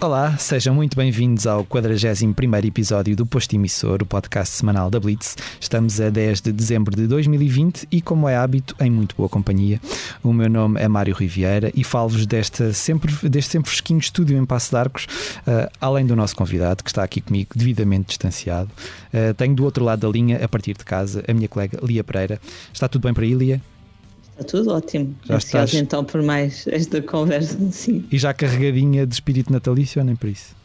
Olá, sejam muito bem-vindos ao 41 episódio do Posto Emissor, o podcast semanal da Blitz. Estamos a 10 de dezembro de 2020 e, como é hábito, em muito boa companhia. O meu nome é Mário Riviera e falo-vos deste sempre fresquinho estúdio em Passo de Arcos, uh, além do nosso convidado, que está aqui comigo, devidamente distanciado. Uh, tenho do outro lado da linha, a partir de casa, a minha colega Lia Pereira. Está tudo bem para aí, Lia? Está tudo ótimo. Já estás... então por mais esta conversa, sim. E já carregadinha de espírito natalício ou nem por isso?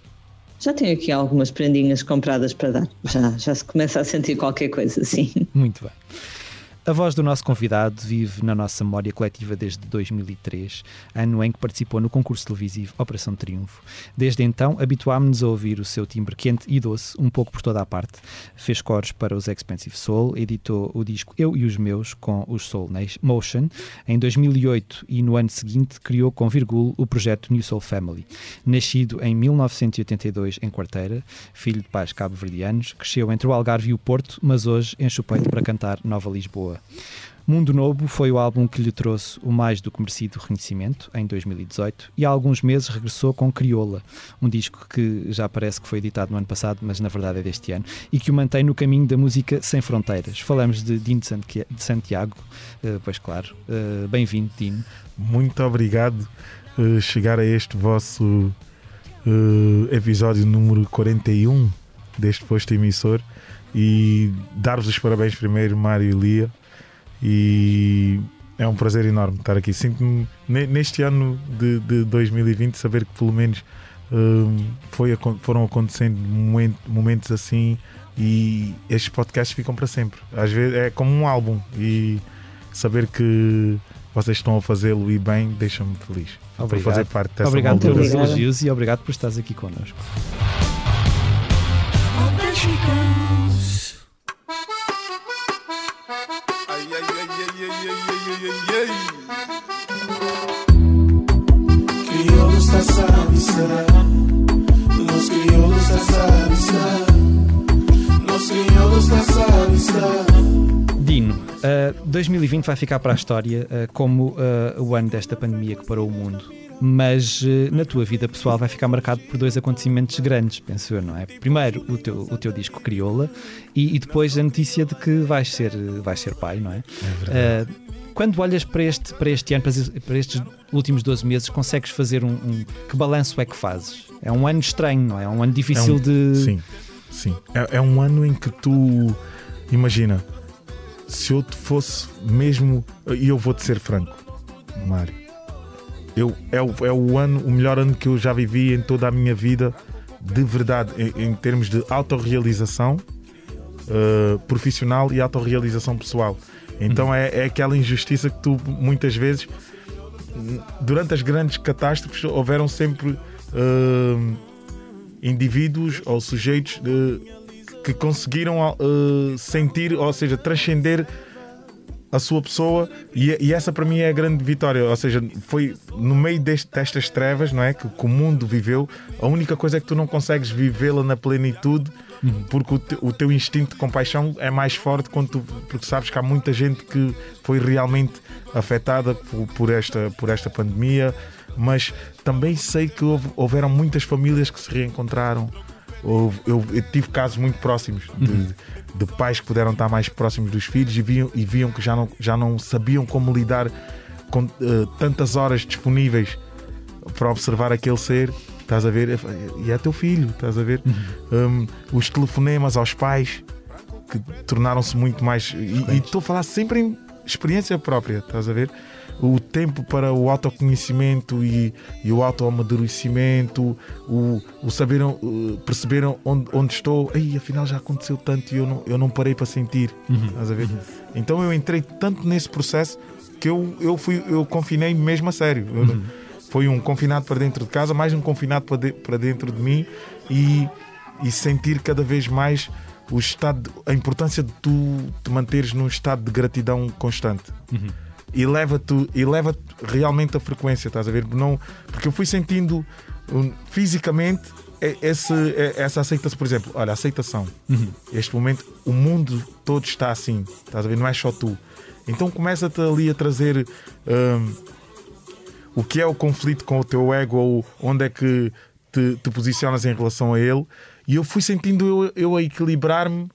Já tenho aqui algumas prendinhas compradas para dar. Já, já se começa a sentir qualquer coisa, sim. Muito bem. A voz do nosso convidado vive na nossa memória coletiva desde 2003, ano em que participou no concurso televisivo Operação Triunfo. Desde então, habituámos-nos a ouvir o seu timbre quente e doce, um pouco por toda a parte. Fez cores para os Expensive Soul, editou o disco Eu e os Meus com os Soul Motion. Em 2008 e no ano seguinte, criou com Virgul o projeto New Soul Family. Nascido em 1982 em Quarteira, filho de pais cabo-verdianos, cresceu entre o Algarve e o Porto, mas hoje enche o peito para cantar Nova Lisboa. Mundo Novo foi o álbum que lhe trouxe o mais do que merecido reconhecimento em 2018 e há alguns meses regressou com Crioula, um disco que já parece que foi editado no ano passado, mas na verdade é deste ano, e que o mantém no caminho da música sem fronteiras. Falamos de Dino de Santiago, eh, pois claro. Eh, bem-vindo, Dino. Muito obrigado por eh, chegar a este vosso episódio número 41 deste posto emissor e dar-vos os parabéns primeiro, Mário e Lia e é um prazer enorme estar aqui. Sinto-me neste ano de, de 2020 saber que pelo menos um, foi, foram acontecendo momentos assim e estes podcasts ficam para sempre. Às vezes é como um álbum e saber que vocês estão a fazê-lo e bem deixa-me feliz obrigado. por fazer parte dessa Obrigado pelos elogios e obrigado por estares aqui connosco. Los crioulos Los crioulos Dino, uh, 2020 vai ficar para a história uh, como uh, o ano desta pandemia que parou o mundo. Mas uh, na tua vida pessoal vai ficar marcado por dois acontecimentos grandes, penso eu, não é? Primeiro, o teu, o teu disco Crioula e, e depois a notícia de que vais ser, vais ser pai, não é? É verdade. Quando olhas para este, para este ano, para estes últimos 12 meses, consegues fazer um, um, Que balanço é que fazes? É um ano estranho, não é? É um ano difícil é um, de. Sim, sim. É, é, um ano em que tu. Imagina, se eu te fosse mesmo. E eu vou-te ser franco, Mário. Eu, é, o, é o ano, o melhor ano que eu já vivi em toda a minha vida, de verdade, em, em termos de autorrealização uh, profissional e autorrealização pessoal. Então é, é aquela injustiça que tu muitas vezes, durante as grandes catástrofes, houveram sempre uh, indivíduos ou sujeitos de, que conseguiram uh, sentir, ou seja, transcender a sua pessoa e, e, essa para mim é a grande vitória. Ou seja, foi no meio deste, destas trevas, não é? Que, que, o mundo viveu, a única coisa é que tu não consegues vivê-la na plenitude porque o, te, o, teu instinto de compaixão é mais forte quando tu, porque sabes que há muita gente que foi realmente afetada por, por esta, por esta pandemia, mas também sei que houve, houveram muitas famílias que se reencontraram. Houve, eu, eu, tive casos muito próximos de, uhum. de, pais que puderam estar mais próximos dos filhos e viam, e viam que já não, já não sabiam como lidar com uh, tantas horas disponíveis para observar aquele ser Estás a ver? E é teu filho, estás a ver? Uhum. Um, os telefonemas aos pais que tornaram-se muito mais. E estou a falar sempre em experiência própria, estás a ver? O tempo para o autoconhecimento e, e o autoamadurecimento, o, o saberam, uh, perceberam onde, onde estou. Ei, afinal já aconteceu tanto e eu não, eu não parei para sentir, uhum. estás a ver? Uhum. Então eu entrei tanto nesse processo que eu, eu, fui, eu confinei mesmo a sério. Eu, foi um confinado para dentro de casa, mais um confinado para, de, para dentro de mim e, e sentir cada vez mais o estado, a importância de tu te manteres num estado de gratidão constante. Uhum. E leva-te e leva realmente a frequência, estás a ver? Não, porque eu fui sentindo um, fisicamente esse, essa aceitação, por exemplo, olha, aceitação. Uhum. Este momento, o mundo todo está assim, estás a ver? Não é só tu. Então começa-te ali a trazer um, o que é o conflito com o teu ego ou onde é que te, te posicionas em relação a ele. E eu fui sentindo eu, eu a equilibrar-me,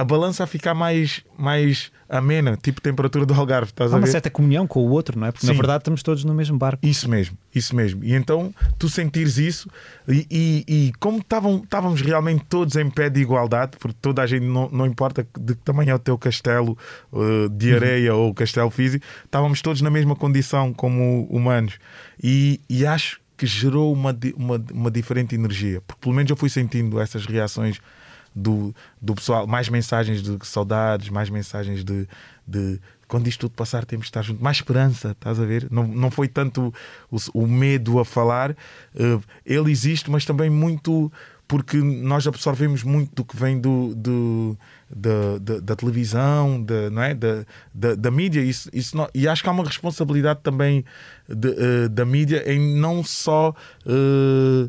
a balança a ficar mais, mais amena, tipo temperatura do Algarve. Estás Há uma certa comunhão com o outro, não é? Porque na Sim. verdade estamos todos no mesmo barco. Isso mesmo, isso mesmo. E então tu sentires isso, e, e- e como estavam- estávamos realmente todos em pé de igualdade, porque toda a gente, não, não importa de que tamanho é o teu castelo uh, de areia ou castelo físico, estávamos todos na mesma condição como humanos. E, e acho que gerou uma, uma, uma diferente energia, porque pelo menos eu fui sentindo essas reações do, do pessoal, mais mensagens de saudades, mais mensagens de, de quando isto tudo passar temos de estar juntos, mais esperança, estás a ver? Não, não foi tanto o, o medo a falar, eh, ele existe, mas também muito porque nós absorvemos muito do que vem do, do- da, da, da televisão, da, não é? da, da, da mídia, isso, isso não- e acho que há uma responsabilidade também de, eh, da mídia em não só. eh,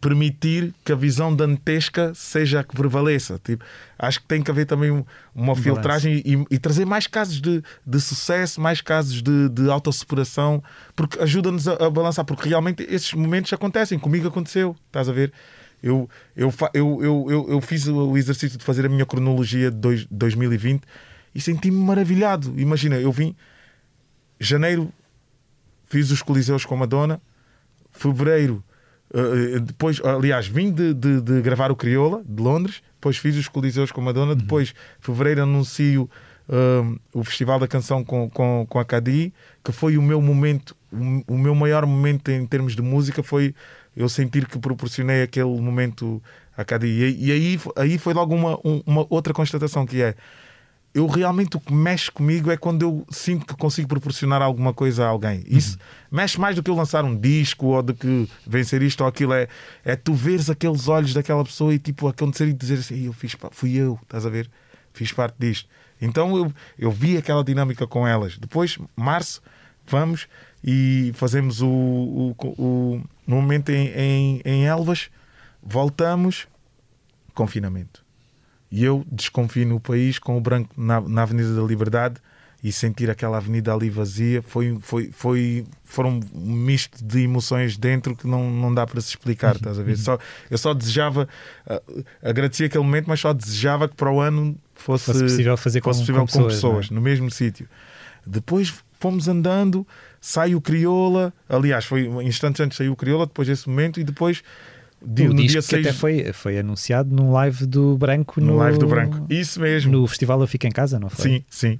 permitir que a visão dantesca seja a que prevaleça. Tipo, acho que tem que haver também um- uma filtragem e, e trazer mais casos de, de sucesso, mais casos de, de autossuperação, porque ajuda-nos a, a balançar, porque realmente esses momentos acontecem. Comigo aconteceu, estás a ver? Eu, eu, eu, eu, eu, eu fiz o exercício de fazer a minha cronologia de dois- 2020 e senti-me maravilhado. Imagina, eu vim janeiro, fiz os Coliseus com a Madonna, fevereiro, eh, depois, aliás, vim de, de- de gravar o Crioula, de Londres, depois fiz os Coliseus com a Madonna, depois, fevereiro, anuncio um, o Festival da Canção com, com, com a Cadi, que foi o meu momento, o, meu maior momento em termos de música foi eu sentir que proporcionei aquele momento a Cadi. E, e aí, aí foi logo uma, um- uma outra constatação que é eu realmente o que mexe comigo é quando eu sinto que consigo proporcionar alguma coisa a alguém. Isso mexe mais do que eu lançar um disco ou do que vencer isto ou aquilo. É, é tu veres aqueles olhos daquela pessoa e tipo acontecer e dizer assim: "Ei, eu fiz, fui eu, estás a ver? Fiz parte disto. Então eu, eu vi aquela dinâmica com elas. Depois, março, vamos e fazemos o, o, o, no momento em, em, em Elvas, voltamos, confinamento. E eu desconfino o país com o branco na, na Avenida da Liberdade e sentir aquela avenida ali vazia foi, foi, foi, foram um misto de emoções dentro que não, não dá para se explicar, estás a ver? Só, eu só desejava, ah, agradecia aquele momento, mas só desejava que para o ano fosse, Fosse possível fazer fosse com, possível com com pessoas, pessoas, é? no mesmo sítio. Depois fomos andando, sai o Crioula, aliás, foi instantes antes saiu o Crioula, depois desse momento, e depois dia- o no disco dia que 6 até foi, foi anunciado num live do Branco no no, live do Branco. Isso mesmo. No festival Eu Fico em Casa, não foi? Sim, sim.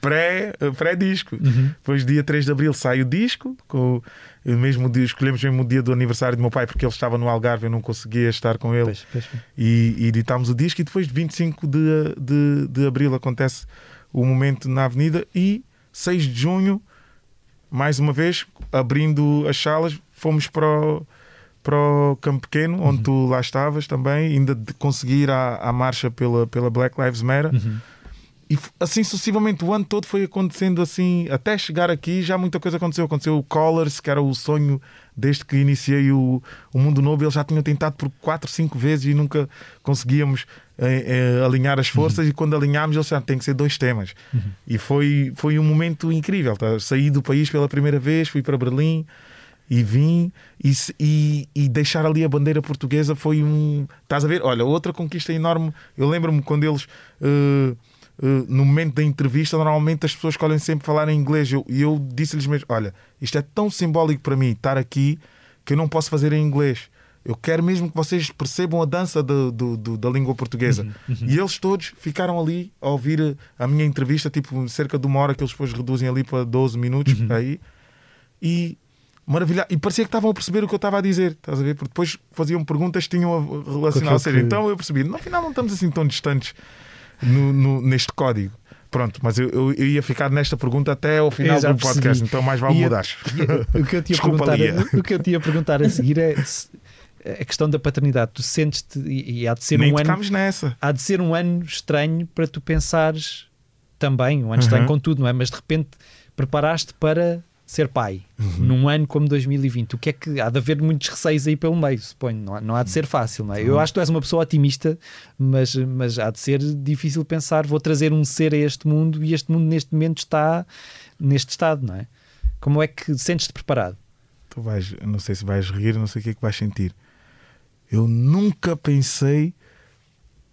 Pré- Pré-disco. Uhum. Depois, dia 3 de abril, sai o disco. Com o mesmo dia, escolhemos mesmo o dia do aniversário do meu pai, porque ele estava no Algarve, eu não conseguia estar com ele. Pois, pois. E, e editámos o disco. E depois, de 25 de, de, de abril, acontece o momento na Avenida. E 6 de junho, mais uma vez, abrindo as salas, fomos para o, para o Campo Pequeno, onde tu lá estavas também, ainda de conseguir a, a marcha pela, pela Black Lives Matter. Uhum. E assim sucessivamente o ano todo foi acontecendo assim, até chegar aqui já muita coisa aconteceu. Aconteceu o Colors, que era o sonho desde que iniciei o, o Mundo Novo. Eles já tinham tentado por 4, 5 vezes e nunca conseguíamos eh, eh, alinhar as forças. E quando alinhámos, eles disseram tem que ser dois temas. E foi, foi um momento incrível. Tá? Saí do país pela primeira vez, fui para Berlim e vim e, e, e deixar ali a bandeira portuguesa foi um. Estás a ver? Olha, outra conquista enorme. Eu lembro-me quando eles. eh, eh, no momento da entrevista, normalmente as pessoas escolhem sempre falar em inglês. Eu- E eu, disse-lhes mesmo: Olha, isto é tão simbólico para mim estar aqui que eu não posso fazer em inglês. Eu quero mesmo que vocês percebam a dança do- do- do- da língua portuguesa. E eles todos ficaram ali a ouvir a minha entrevista, tipo cerca de uma hora, que eles depois reduzem ali para 12 minutos. Aí, e maravilhado. E parecia que estavam a perceber o que eu estava a dizer, estás a ver? Porque depois faziam perguntas que tinham a relacionar. Ou seja, que- então eu percebi, no final não estamos assim tão distantes no- no- neste código. Pronto, mas eu, eu- ia ficar nesta pergunta até ao final do podcast, percebi. então mais vale mudar. O que eu te ia Desculpa, perguntar, Lia. o que eu te ia perguntar a seguir é se- a questão da paternidade. Tu sentes-te e, e há de ser Nem um ano nessa. há de ser um ano estranho para tu pensares também, um ano estranho Uhum. com tudo, não é? Mas de repente preparaste para ser pai Uhum. num ano como 2020. O que é que há de haver muitos receios aí pelo meio, suponho, não há, não há de ser fácil, não é? Uhum. Eu acho que tu és uma pessoa otimista, mas, mas há de ser difícil pensar, vou trazer um ser a este mundo e este mundo neste momento está neste estado, não é? Como é que sentes-te preparado? tu vais, não sei se vais rir, não sei o que é que vais sentir. Eu nunca pensei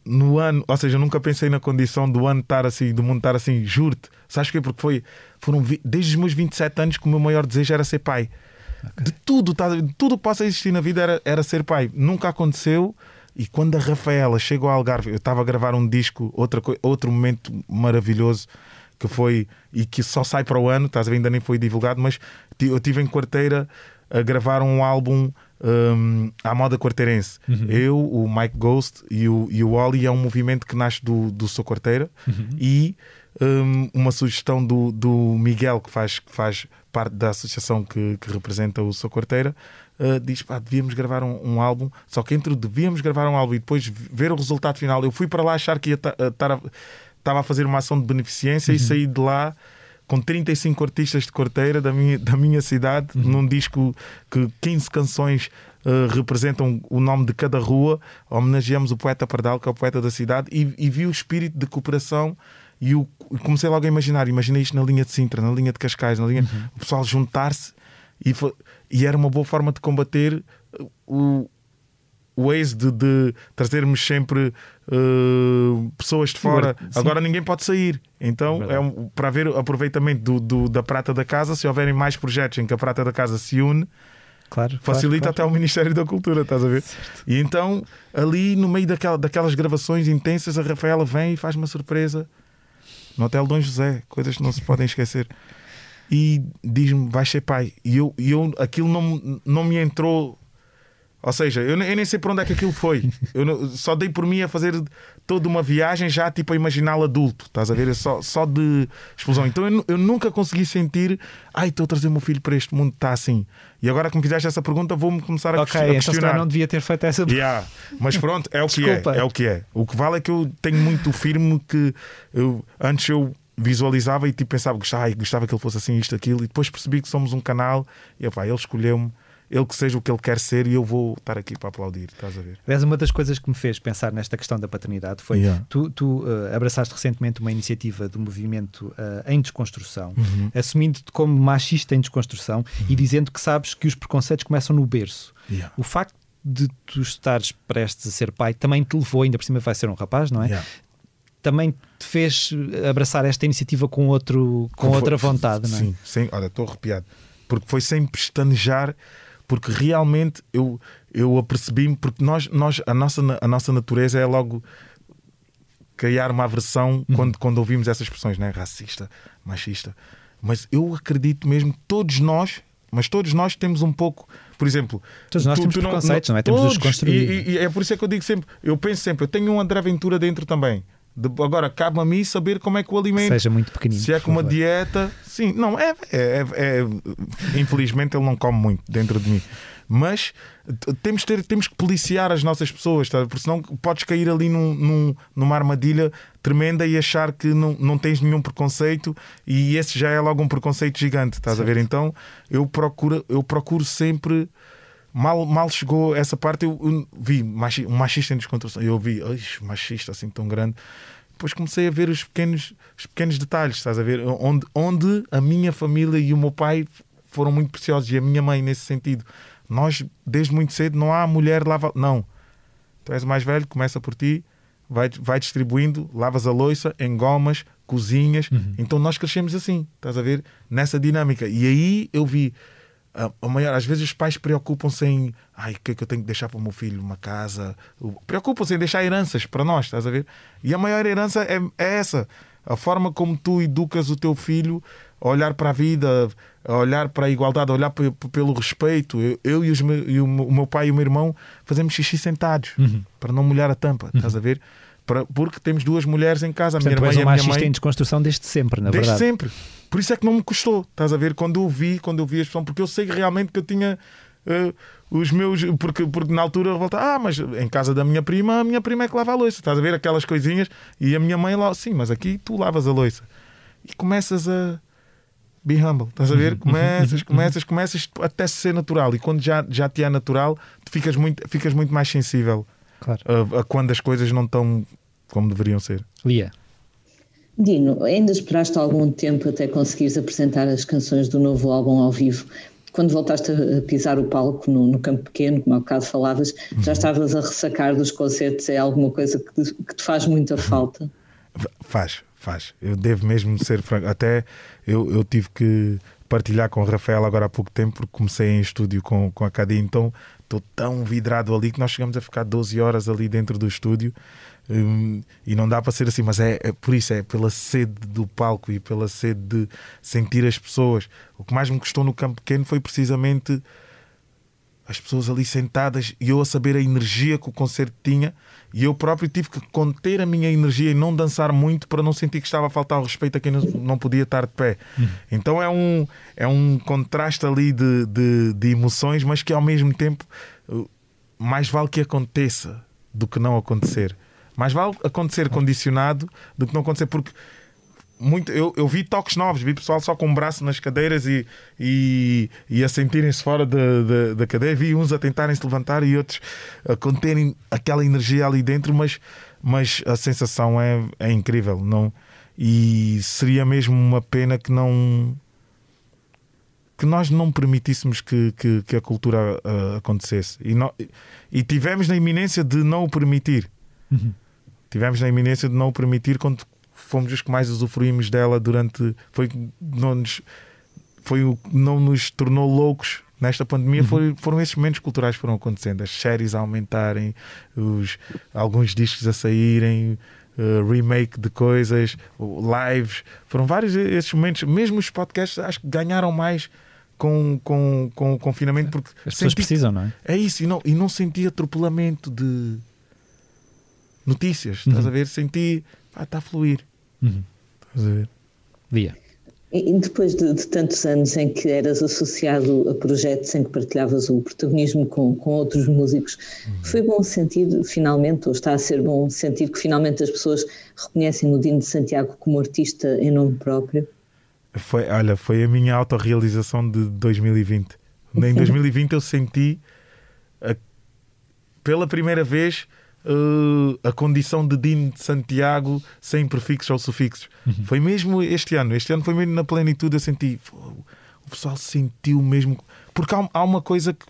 no ano, ou seja, eu nunca pensei na condição do ano estar assim, do mundo estar assim, juro-te. Sabes porquê? Porque foi, foram desde os meus 27 anos que o meu maior desejo era ser pai. De tudo, tá, de tudo que possa existir na vida era, era ser pai. Nunca aconteceu. E quando a Rafaela chegou ao Algarve, eu estava a gravar um disco, outra, outro momento maravilhoso que foi e que só sai para o ano, estás a ver, ainda nem foi divulgado, mas eu tive em quarteira a gravar um álbum hum, à moda quarteirense. Eu, o Mike Ghost e o, e o Oli é um movimento que nasce do, do Sou Quarteira e hum, uma sugestão do, do Miguel, que faz, que faz parte da associação que, que representa o Sou Quarteira, uh, diz: pá, devíamos gravar um, um álbum. Só que entre o devíamos gravar um álbum e depois ver o resultado final, eu fui para lá achar que ia estar a- estava a fazer uma ação de beneficência e saí de lá com 35 artistas de quarteira da minha, da minha cidade, num disco que 15 canções uh, representam o nome de cada rua. Homenageamos o poeta Pardal, que é o poeta da cidade, e, e vi o espírito de cooperação. E comecei logo a imaginar. Imaginei isto na linha de Sintra, na linha de Cascais, na linha. O pessoal juntar-se e, e era uma boa forma de combater o, o ex de, de trazermos sempre uh, pessoas de fora. Sim. Agora ninguém pode sair. Então, Verdade. é um, para haver aproveitamento do, do- da prata da casa, se houverem mais projetos em que a prata da casa se une, Claro. facilita claro, até o Ministério da Cultura, estás a ver? E então, ali no meio daquela, daquelas gravações intensas, a Rafaela vem e faz uma surpresa no Hotel Dom José, coisas que não se podem esquecer. E diz-me, vais ser pai. E eu, eu aquilo não, não me entrou. Ou seja, eu, nem- eu nem sei para onde é que aquilo foi. Eu não- só dei por mim a fazer toda uma viagem já tipo a imaginá-lo adulto, estás a ver? Só, só de explosão. Então eu, eu nunca consegui sentir, ai, estou a trazer o meu filho para este mundo, está assim. E agora que me fizeste essa pergunta, vou-me começar a, Ok, ques- a então questionar. calhar não devia ter feito essa Yeah. Mas pronto, é o que é. É o que é. O que vale é que eu tenho muito firme que eu, antes eu visualizava e tipo pensava, gostava, gostava que ele fosse assim, isto, aquilo, e depois percebi que somos um canal e opá, ele escolheu-me, ele que seja o que ele quer ser e eu vou estar aqui para aplaudir, estás a ver? Aliás, uma das coisas que me fez pensar nesta questão da paternidade foi Yeah. tu, tu eh, abraçaste recentemente uma iniciativa do movimento eh, em desconstrução, Uhum. assumindo-te como machista em desconstrução e dizendo que sabes que os preconceitos começam no berço. Yeah. O facto de tu estares prestes a ser pai também te levou, ainda por cima vai ser um rapaz, não é? Yeah. Também te fez abraçar esta iniciativa com, outro, com outra vontade, não é? Sim, sim, olha, estou arrepiado. Porque foi sem pestanejar, porque realmente eu, eu apercebi-me, porque nós, nós, a, nossa, a nossa natureza é logo criar uma aversão Uhum. quando, quando ouvimos essas expressões, né? racista, machista. Mas eu acredito mesmo que todos nós, mas todos nós temos um pouco, por exemplo, Todos nós temos preconceitos, não é? Temos de os todos. construir. E, e- e é por isso é que eu digo sempre, eu penso sempre, eu tenho um André Ventura dentro também. Agora cabe a mim saber como é que o alimento. Seja muito pequenino. Se é com uma favor. dieta, sim, não, é, é, é- é- Infelizmente ele não come muito dentro de mim. Mas temos, ter, temos que policiar as nossas pessoas, tá? porque senão podes cair ali num, num- numa armadilha tremenda e achar que não, não tens nenhum preconceito e esse já é logo um preconceito gigante, estás a ver? Então eu procuro, eu procuro sempre. Mal, mal chegou essa parte, eu, eu vi machi- um machista em descontração. Eu vi, "Ai, machista assim tão grande. Depois comecei a ver os pequenos, os pequenos detalhes, estás a ver? Onde, onde a minha família e o meu pai foram muito preciosos e a minha mãe nesse sentido. Nós, desde muito cedo, não há mulher lava. Não. Tu és o mais velho, começa por ti, vai, vai distribuindo, lavas a louça, engomas, cozinhas. Então nós crescemos assim, estás a ver? Nessa dinâmica. E aí eu vi. A, maior, às vezes os pais preocupam-se em ai, o que é que eu tenho que deixar para o meu filho? Uma casa. Preocupam-se em deixar heranças para nós, estás a ver? E a maior herança é, é essa. A forma como tu educas o teu filho a olhar para a vida, a olhar para a igualdade, a olhar pe- pe- pelo respeito. Eu, eu e, os e o, meu- pai e o meu irmão fazemos xixi sentados para não molhar a tampa, estás a ver? Porque temos duas mulheres em casa, a Portanto, minha és irmã e um a minha mãe. em desconstrução desde sempre, na Desde verdade. sempre. Por isso é que não me custou, estás a ver? Quando eu vi, quando eu vi a expressão, porque eu sei realmente que eu tinha eh, os meus. Porque, porque na altura eu volta, ah, mas em casa da minha prima, a minha prima é que lava a louça, estás a ver? Aquelas coisinhas, e a minha mãe lá, sim, mas aqui tu lavas a louça. E começas a. Be humble, estás a ver? Começas, começas, começas até ser natural. E quando já, já te é natural, tu ficas muito, ficas muito mais sensível Claro. a, a quando as coisas não estão como deveriam ser. Lia. Dino, ainda esperaste algum tempo até conseguires apresentar as canções do novo álbum ao vivo? quando voltaste a pisar o palco no, no campo pequeno, como há bocado falavas, já uhum. estavas a ressacar dos concertos? É alguma coisa que te, que te faz muita falta? Faz, faz. Eu devo mesmo ser franco. Até eu, eu tive que partilhar com o Rafael agora há pouco tempo, porque comecei em estúdio com, com a Cadi, então estou tão vidrado ali que nós chegamos a ficar 12 horas ali dentro do estúdio. Um, e não dá para ser assim, mas é, é, por isso, é pela sede do palco e pela sede de sentir as pessoas. O que mais me custou no campo pequeno foi precisamente as pessoas ali sentadas e eu a saber a energia que o concerto tinha e eu próprio tive que conter a minha energia e não dançar muito para não sentir que estava a faltar o respeito a quem não, não podia estar de pé. Uhum. Então é um, é um contraste ali de, de, de, emoções, mas que ao mesmo tempo uh, mais vale que aconteça do que não acontecer. Mais vale acontecer condicionado do que não acontecer, porque muito, eu, eu vi toques novos, vi pessoal só com o um braço nas cadeiras e, e, e a sentirem-se fora da cadeira, vi uns a tentarem se levantar e outros a conterem aquela energia ali dentro, mas, mas a sensação é, é incrível. Não, e seria mesmo uma pena que não que nós não permitíssemos que, que, que a cultura uh, acontecesse e, não, e tivemos na iminência de não o permitir. Uhum. Tivemos na iminência de não o permitir quando fomos os que mais usufruímos dela durante. Foi, não, nos, foi o não nos tornou loucos nesta pandemia uhum. foi, foram esses momentos culturais que foram acontecendo, as séries a aumentarem, os, alguns discos a saírem, uh, remake de coisas, lives, foram vários esses momentos, mesmo os podcasts acho que ganharam mais com, com, com o confinamento porque as pessoas senti, precisam, não é? É isso, e não, e não senti atropelamento de notícias, uhum. estás a ver? Senti, está a fluir. Uhum. Estás a ver? Dia. E depois de, de, tantos anos em que eras associado a projetos em que partilhavas o protagonismo com, com outros músicos, uhum. foi bom sentir finalmente, ou está a ser bom sentir que finalmente as pessoas reconhecem o Dino de Santiago como artista em nome próprio? Foi, olha, foi a minha autorrealização de 2020. Em 2020 eu senti a, pela primeira vez uh, a condição de Dino de Santiago sem prefixos ou sufixos. Uhum. Foi mesmo este ano. Este ano foi mesmo na plenitude. Eu senti. O pessoal sentiu mesmo. Porque há, há uma coisa que,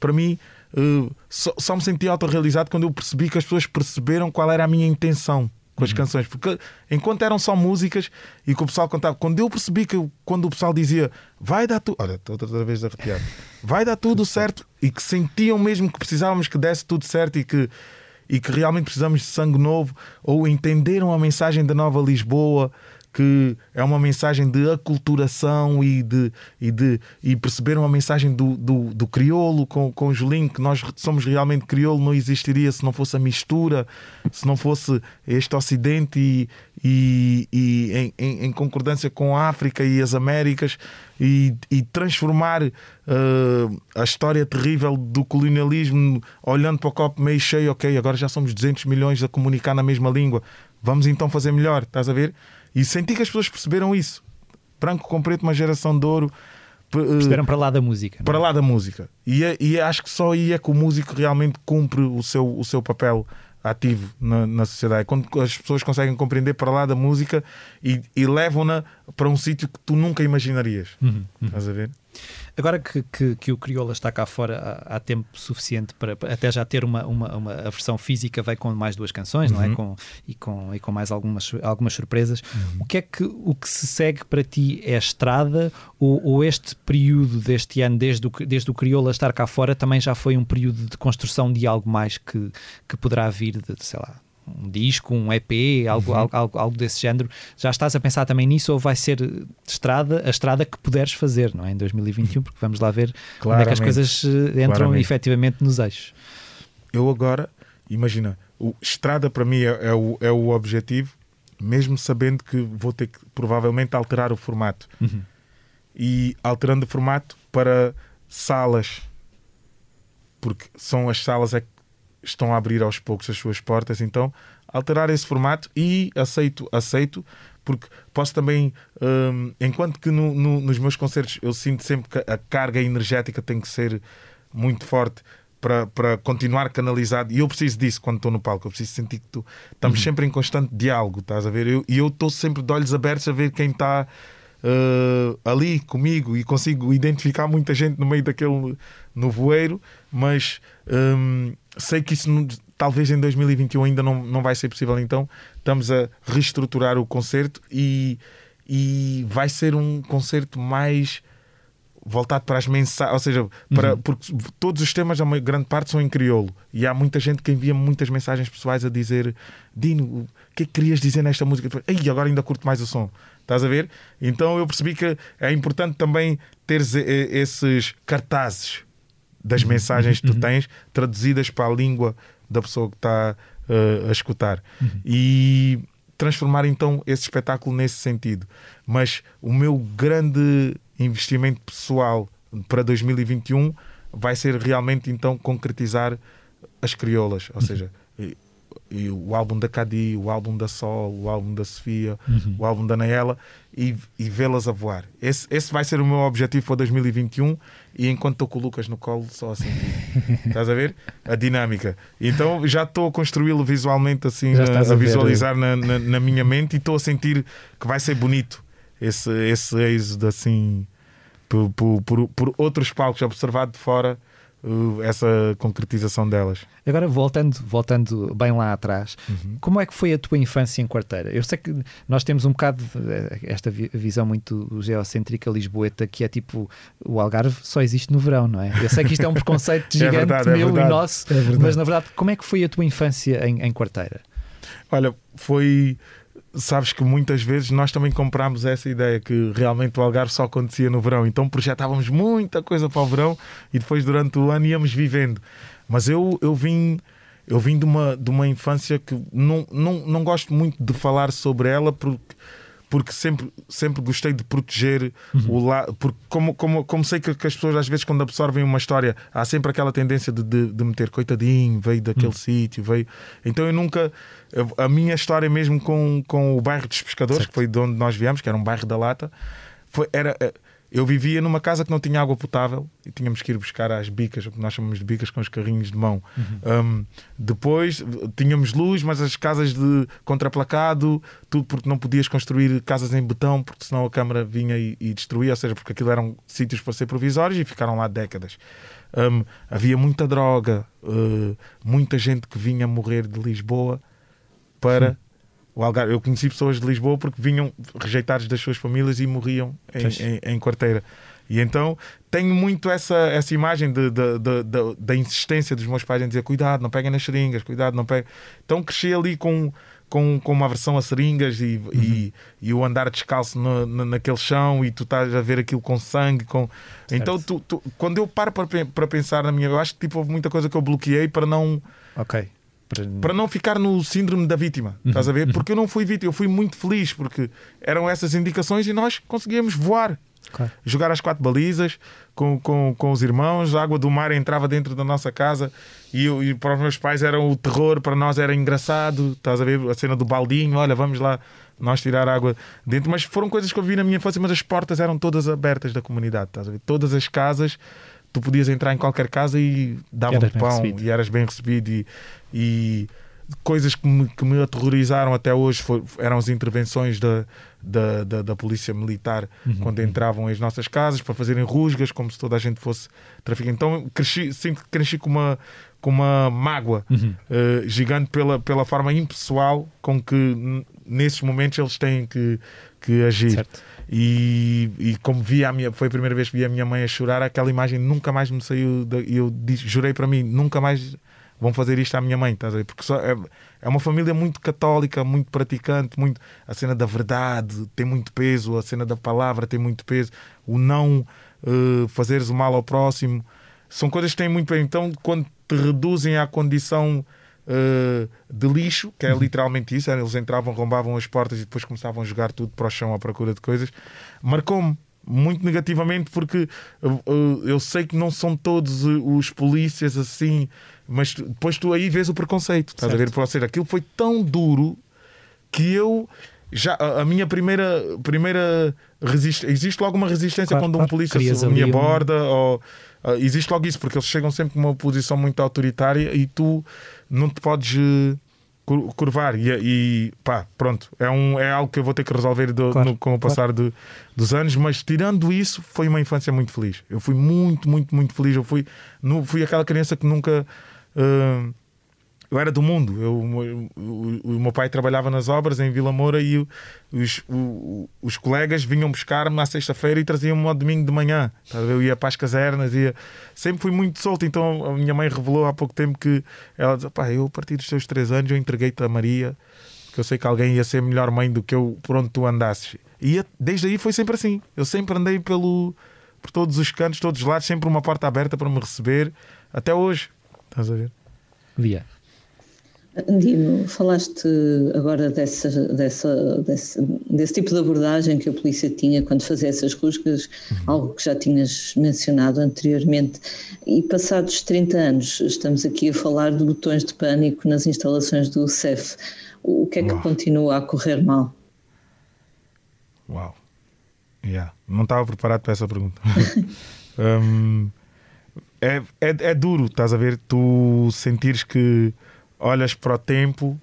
para mim, uh, só, só, me senti autorrealizado quando eu percebi que as pessoas perceberam qual era a minha intenção com as uhum. canções. Porque enquanto eram só músicas e que o pessoal cantava, quando eu percebi que quando o pessoal dizia vai dar tudo, olha, estou outra vez a arrepiar, vai dar tudo certo e que sentiam mesmo que precisávamos que desse tudo certo e que e que realmente precisamos de sangue novo, ou entenderam a mensagem da Nova Lisboa, que é uma mensagem de aculturação e, de, e, de, e perceberam a mensagem do, do, do crioulo com, com o Julinho, que nós somos realmente crioulo, não existiria se não fosse a mistura, se não fosse este Ocidente e, e, e em, em, concordância com a África e as Américas e, e transformar uh, a história terrível do colonialismo olhando para o copo meio cheio, ok, agora já somos 200 milhões a comunicar na mesma língua, vamos então fazer melhor, estás a ver? E senti que as pessoas perceberam isso. Branco com preto, uma geração de ouro. Eh, perceberam para lá da música. É? Para lá da música. E, é, e acho que só aí é que o músico realmente cumpre o seu, o seu papel ativo na, na sociedade. Quando as pessoas conseguem compreender para lá da música e, e levam-na para um sítio que tu nunca imaginarias. Uhum, uhum. Estás a ver? Agora que, que, que, o Crioula está cá fora há, há tempo suficiente para, para, até já ter uma, uma, uma, a versão física, vai com mais duas canções, uhum. não é? Uhum. Com, e, com, e com mais algumas, algumas surpresas. Uhum. O que é que o que se segue para ti é a estrada ou, ou, este período deste ano, desde o, desde o Crioula estar cá fora, também já foi um período de construção de algo mais que, que poderá vir de, sei lá, um disco, um EP, algo, uhum. algo, algo, desse género. Já estás a pensar também nisso ou vai ser estrada, a estrada que puderes fazer, não é? Em 2021, porque vamos lá ver Claramente. como é que as coisas eh, entram Claramente. efetivamente nos eixos. Eu agora, imagina, o, estrada para mim é, é, o, é o objetivo, mesmo sabendo que vou ter que provavelmente alterar o formato. Uhum. E alterando o formato para salas, porque são as salas é que estão a abrir aos poucos as suas portas, então alterar esse formato e aceito, aceito, porque posso também, um, enquanto que no, no, nos meus concertos eu sinto sempre que a carga energética tem que ser muito forte para, para continuar canalizado, e eu preciso disso quando estou no palco, eu preciso sentir que tu, estamos uhum. sempre em constante diálogo, estás a ver? E eu estou sempre de olhos abertos a ver quem está uh, ali comigo e consigo identificar muita gente no meio daquele nevoeiro, mas um, sei que isso talvez em 2021 ainda não, não vai ser possível. Então estamos a reestruturar o concerto e, e vai ser um concerto mais voltado para as mensagens, ou seja, para, uhum. porque todos os temas, a grande parte, são em crioulo. E há muita gente que envia muitas mensagens pessoais a dizer: Dino, o que é que querias dizer nesta música? E agora ainda curto mais o som. Estás a ver? Então eu percebi que é importante também ter esses cartazes das uhum. mensagens que tu uhum. tens traduzidas para a língua da pessoa que está uh, a escutar. Uhum. E transformar então esse espetáculo nesse sentido. Mas o meu grande investimento pessoal para 2021 vai ser realmente então concretizar as crioulas, ou seja, e o álbum da Cadi, o álbum da Sol, o álbum da Sofia, uhum. o álbum da Naela e, e vê-las a voar. Esse, esse vai ser o meu objetivo para 2021 e enquanto estou com o Lucas no colo, só assim. estás a ver? A dinâmica. Então já estou a construí-lo visualmente assim, a, a, visualizar na, na, na, minha mente e estou a sentir que vai ser bonito esse, esse êxodo assim por, por, por, por outros palcos observado de fora essa concretização delas. Agora, voltando, voltando bem lá atrás, uhum. como é que foi a tua infância em quarteira? Eu sei que nós temos um bocado eh, esta visão muito geocêntrica lisboeta, que é tipo o Algarve só existe no verão, não é? Eu sei que isto é um preconceito é gigante é verdade, meu é e nosso, é mas na verdade, como é que foi a tua infância em, em quarteira? Olha, foi sabes que muitas vezes nós também comprámos essa ideia que realmente o Algarve só acontecia no verão, então projetávamos muita coisa para o verão e depois durante o ano íamos vivendo. Mas eu, eu vim eu vim de uma, de uma infância que não, não, não gosto muito de falar sobre ela porque porque sempre, sempre gostei de proteger uhum. o lado. Porque, como, como, como sei que, que, as pessoas, às vezes, quando absorvem uma história, há sempre aquela tendência de, de, de meter coitadinho, veio daquele uhum. sítio, veio. Então eu nunca. A minha história, mesmo com, com o bairro dos Pescadores, certo. que foi de onde nós viemos, que era um bairro da Lata, foi, era eu vivia numa casa que não tinha água potável e tínhamos que ir buscar às bicas, o que nós chamamos de bicas com os carrinhos de mão. Uhum. Um, depois tínhamos luz, mas as casas de contraplacado, tudo porque não podias construir casas em betão, porque senão a Câmara vinha e, e destruía, ou seja, porque aquilo eram sítios para ser provisórios e ficaram lá décadas. Um, havia muita droga, uh, muita gente que vinha morrer de Lisboa para. Uhum o Algarve. Eu conheci pessoas de Lisboa porque vinham rejeitados das suas famílias e morriam em, em, em quarteira. E então tenho muito essa, essa imagem de, de, de, de, da insistência dos meus pais em dizer cuidado, não peguem nas seringas, cuidado, não peguem. Então cresci ali com, com, com uma aversão a seringas e, uhum. e, e, o andar descalço no, no, naquele chão e tu estás a ver aquilo com sangue. Com... Então tu, tu, quando eu paro para, para pensar na minha. Eu acho que tipo, houve muita coisa que eu bloqueei para não. Ok para... para não ficar no síndrome da vítima, uhum. estás a ver? Uhum. Porque eu não fui vítima, eu fui muito feliz porque eram essas indicações e nós conseguíamos voar. Claro. Jogar as quatro balizas com, com, com os irmãos, a água do mar entrava dentro da nossa casa e, eu, e para os meus pais era o terror, para nós era engraçado. Estás a ver a cena do baldinho? Olha, vamos lá nós tirar água dentro. Mas foram coisas que eu vi na minha infância, mas as portas eram todas abertas da comunidade. Estás a ver? Todas as casas tu podias entrar em qualquer casa e davam pão e eras bem recebido e, e coisas que me, que me aterrorizaram até hoje foi, eram as intervenções da, da, da, da polícia militar uhum. quando entravam às nossas casas para fazerem rusgas como se toda a gente fosse traficante. Então cresci, que cresci com uma, com uma mágoa uhum. uh, gigante pela, pela forma impessoal com que nesses momentos eles têm que, que agir. Certo. E, e como vi a minha, foi a primeira vez que vi a minha mãe a chorar, aquela imagem nunca mais me saiu. E eu disse, jurei para mim, nunca mais vão fazer isto à minha mãe, estás a ver? Porque só, é, é uma família muito católica, muito praticante, muito a cena da verdade tem muito peso, a cena da palavra tem muito peso, o não uh, fazeres o mal ao próximo são coisas que têm muito bem. Então, quando te reduzem à condição uh, de lixo, que é literalmente isso, eles entravam, rombavam as portas e depois começavam a jogar tudo para o chão à procura de coisas, marcou-me muito negativamente porque uh, eu sei que não são todos os polícias assim, mas depois tu aí vês o preconceito, estás certo. a ver? Ou seja, aquilo foi tão duro que eu já a minha primeira primeira resistência existe logo uma resistência claro, quando um polícia me aborda ou uh, existe logo isso porque eles chegam sempre com uma posição muito autoritária e tu não te podes uh, curvar e, e, pá, pronto, é, um, é algo que eu vou ter que resolver do, claro, no, com o passar claro. de, dos anos, mas tirando isso, foi uma infância muito feliz. Eu fui muito, muito, muito feliz. Eu fui, no, fui aquela criança que nunca. Uh, eu era do mundo. Eu, o, o, o, meu pai trabalhava nas obras em Vila Moura e os, os colegas vinham buscar-me à sexta-feira e traziam-me ao domingo de manhã. Eu ia para as casernas, ia... sempre fui muito solto. Então a minha mãe revelou há pouco tempo que ela disse: Pá, eu a partir dos teus três anos eu entreguei-te a Maria, que eu sei que alguém ia ser melhor mãe do que eu por onde tu andasses. E desde aí foi sempre assim. Eu sempre andei pelo, por todos os cantos, todos os lados, sempre uma porta aberta para me receber, até hoje. Estás a ver? Via. Dino, falaste agora dessa, dessa, desse, desse tipo de abordagem que a polícia tinha quando fazia essas rusgas, uhum. algo que já tinhas mencionado anteriormente. E passados 30 anos, estamos aqui a falar de botões de pânico nas instalações do CEF. O que é que Uau. continua a correr mal? Uau! Yeah. Não estava preparado para essa pergunta. um, é, é, é duro, estás a ver? Tu sentires que olhas para o tempo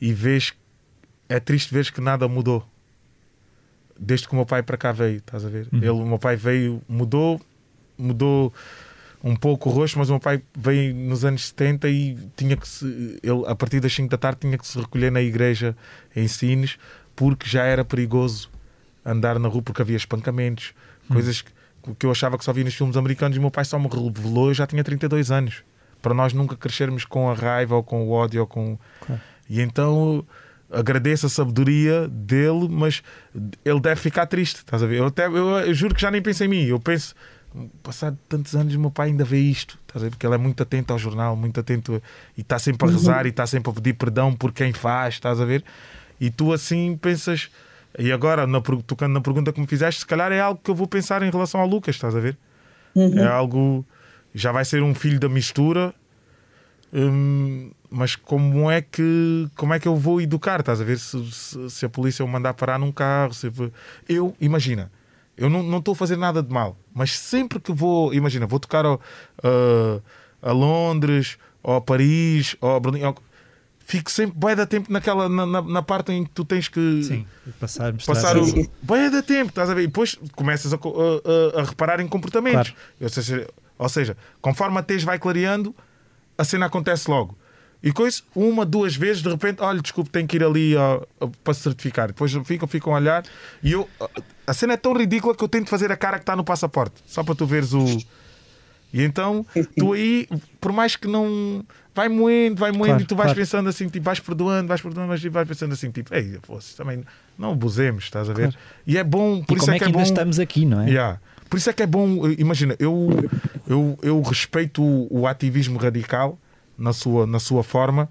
e vês. É triste ver que nada mudou. Desde que o meu pai para cá veio, estás a ver? Uhum. Ele, o meu pai veio, mudou, mudou um pouco o rosto, mas o meu pai veio nos anos 70 e tinha que se, ele, a partir das 5 da tarde tinha que se recolher na igreja em Sines porque já era perigoso andar na rua porque havia espancamentos, uhum. coisas que, que eu achava que só via nos filmes americanos e o meu pai só me revelou, eu já tinha 32 anos para nós nunca crescermos com a raiva ou com o ódio ou com claro. e então agradeço a sabedoria dele mas ele deve ficar triste estás a ver eu, até, eu, eu juro que já nem penso em mim eu penso passado tantos anos meu pai ainda vê isto estás a ver? porque ele é muito atento ao jornal muito atento e está sempre a uhum. rezar uhum. e está sempre a pedir perdão por quem faz estás a ver e tu assim pensas e agora na, tocando na pergunta que me fizeste se calhar é algo que eu vou pensar em relação ao Lucas estás a ver uhum. é algo já vai ser um filho da mistura. Hum, mas como é que como é que eu vou educar? Estás a ver se, se, se a polícia o mandar parar num carro? Se, eu, imagina, eu não estou a fazer nada de mal, mas sempre que vou, imagina, vou tocar ao, uh, a Londres, ou a Paris, ou a Berlim, ou, fico sempre vai dar tempo naquela na, na, na, parte em que tu tens que Sim, passar, passar o vai dar tempo, estás a ver? E depois começas a, a, a, a reparar em comportamentos. Claro. Eu sei, ou seja, conforme a tez vai clareando, a cena acontece logo. E coisa, uma, duas vezes, de repente, olha, desculpe, tenho que ir ali ó, para certificar. Depois ficam, ficam a olhar e eu. A cena é tão ridícula que eu tento fazer a cara que está no passaporte, só para tu veres o. E então, tu aí, por mais que não. Vai moendo, vai moendo claro, e tu vais claro. pensando assim, tipo, vais perdoando, vais perdoando, mas vais pensando assim, tipo, ei, fosse, também não abusemos, estás a ver? Claro. E é bom, por e isso como é, é que, é bom. estamos aqui, não é? Yeah. Por isso é que é bom, imagina, eu, eu, eu respeito o, o ativismo radical na sua, na sua forma,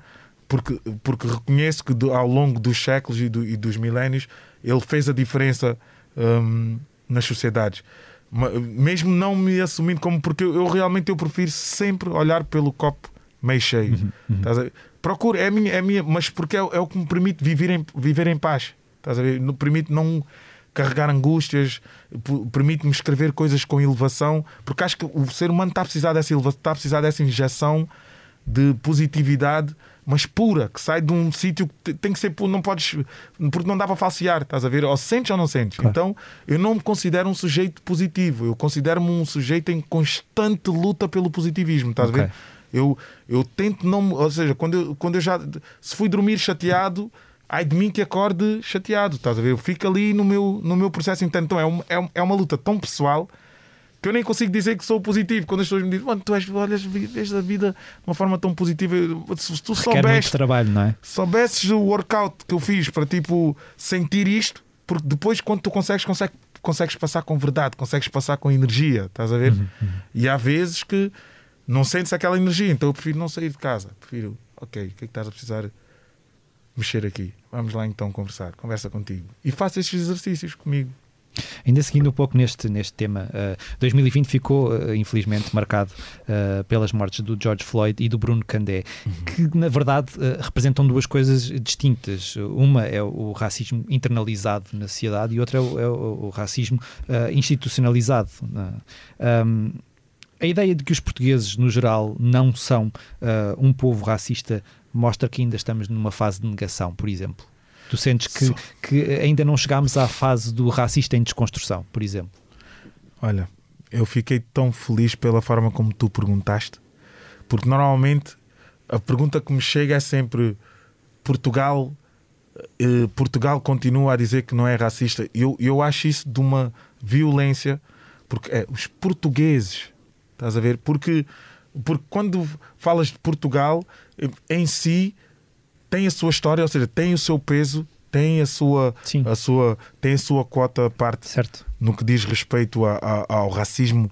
porque, porque reconheço que do, ao longo dos séculos e, do, e, dos milénios ele fez a diferença um, nas sociedades. Mesmo não me assumindo como, porque eu, eu, realmente eu prefiro sempre olhar pelo copo meio cheio. Uhum, uhum. Procuro, é minha, é minha, mas porque é, é, o que me permite viver em, viver em paz. Estás a ver? Permite não carregar angústias, permite-me escrever coisas com elevação, porque acho que o ser humano está a precisar dessa elevação, está a precisar dessa injeção de positividade, mas pura, que sai de um sítio que tem que ser puro, não podes, porque não dá para falsear, estás a ver? Ou sentes ou não sentes. Claro. Então eu não me considero um sujeito positivo, eu considero-me um sujeito em constante luta pelo positivismo, estás okay. a ver? Eu, eu tento não, ou seja, quando eu, quando eu já se fui dormir chateado ai de mim que acorde chateado, estás a ver? Eu fico ali no meu, no meu processo interno. Então é uma, é, é uma luta tão pessoal que eu nem consigo dizer que sou positivo. Quando as pessoas me dizem, mano, tu és, olhas, vês a vida de uma forma tão positiva. Se tu soubesses, trabalho, não é? soubesses o workout que eu fiz para tipo sentir isto, porque depois quando tu consegues, consegues, consegues passar com verdade, consegues passar com energia, estás a ver? Uhum, uhum. E há vezes que não sentes aquela energia, então eu prefiro não sair de casa. Prefiro, ok, o que é que estás a precisar? Mexer aqui. Vamos lá então conversar, conversa contigo. E faça estes exercícios comigo. Ainda seguindo um pouco neste, neste tema, uh, eh, 2020 ficou, uh, infelizmente, marcado uh, pelas mortes do George Floyd e do Bruno Candé, uhum. que na verdade representam duas coisas distintas. Uma é o racismo internalizado na sociedade e outra é o, é o racismo institucionalizado. Um, a ideia de que os portugueses, no geral, não são um povo racista mostra que ainda estamos numa fase de negação, por exemplo? Tu sentes que, que ainda não chegámos à fase do racista em desconstrução, por exemplo? Olha, eu fiquei tão feliz pela forma como tu perguntaste, porque normalmente a pergunta que me chega é sempre Portugal eh, Portugal continua a dizer que não é racista. Eu, eu acho isso de uma violência, porque é os portugueses, estás a ver? Porque, porque quando falas de Portugal, em si tem a sua história, ou seja, tem o seu peso, tem a sua, Sim. a sua, tem a sua quota parte certo. no que diz respeito a, a, ao racismo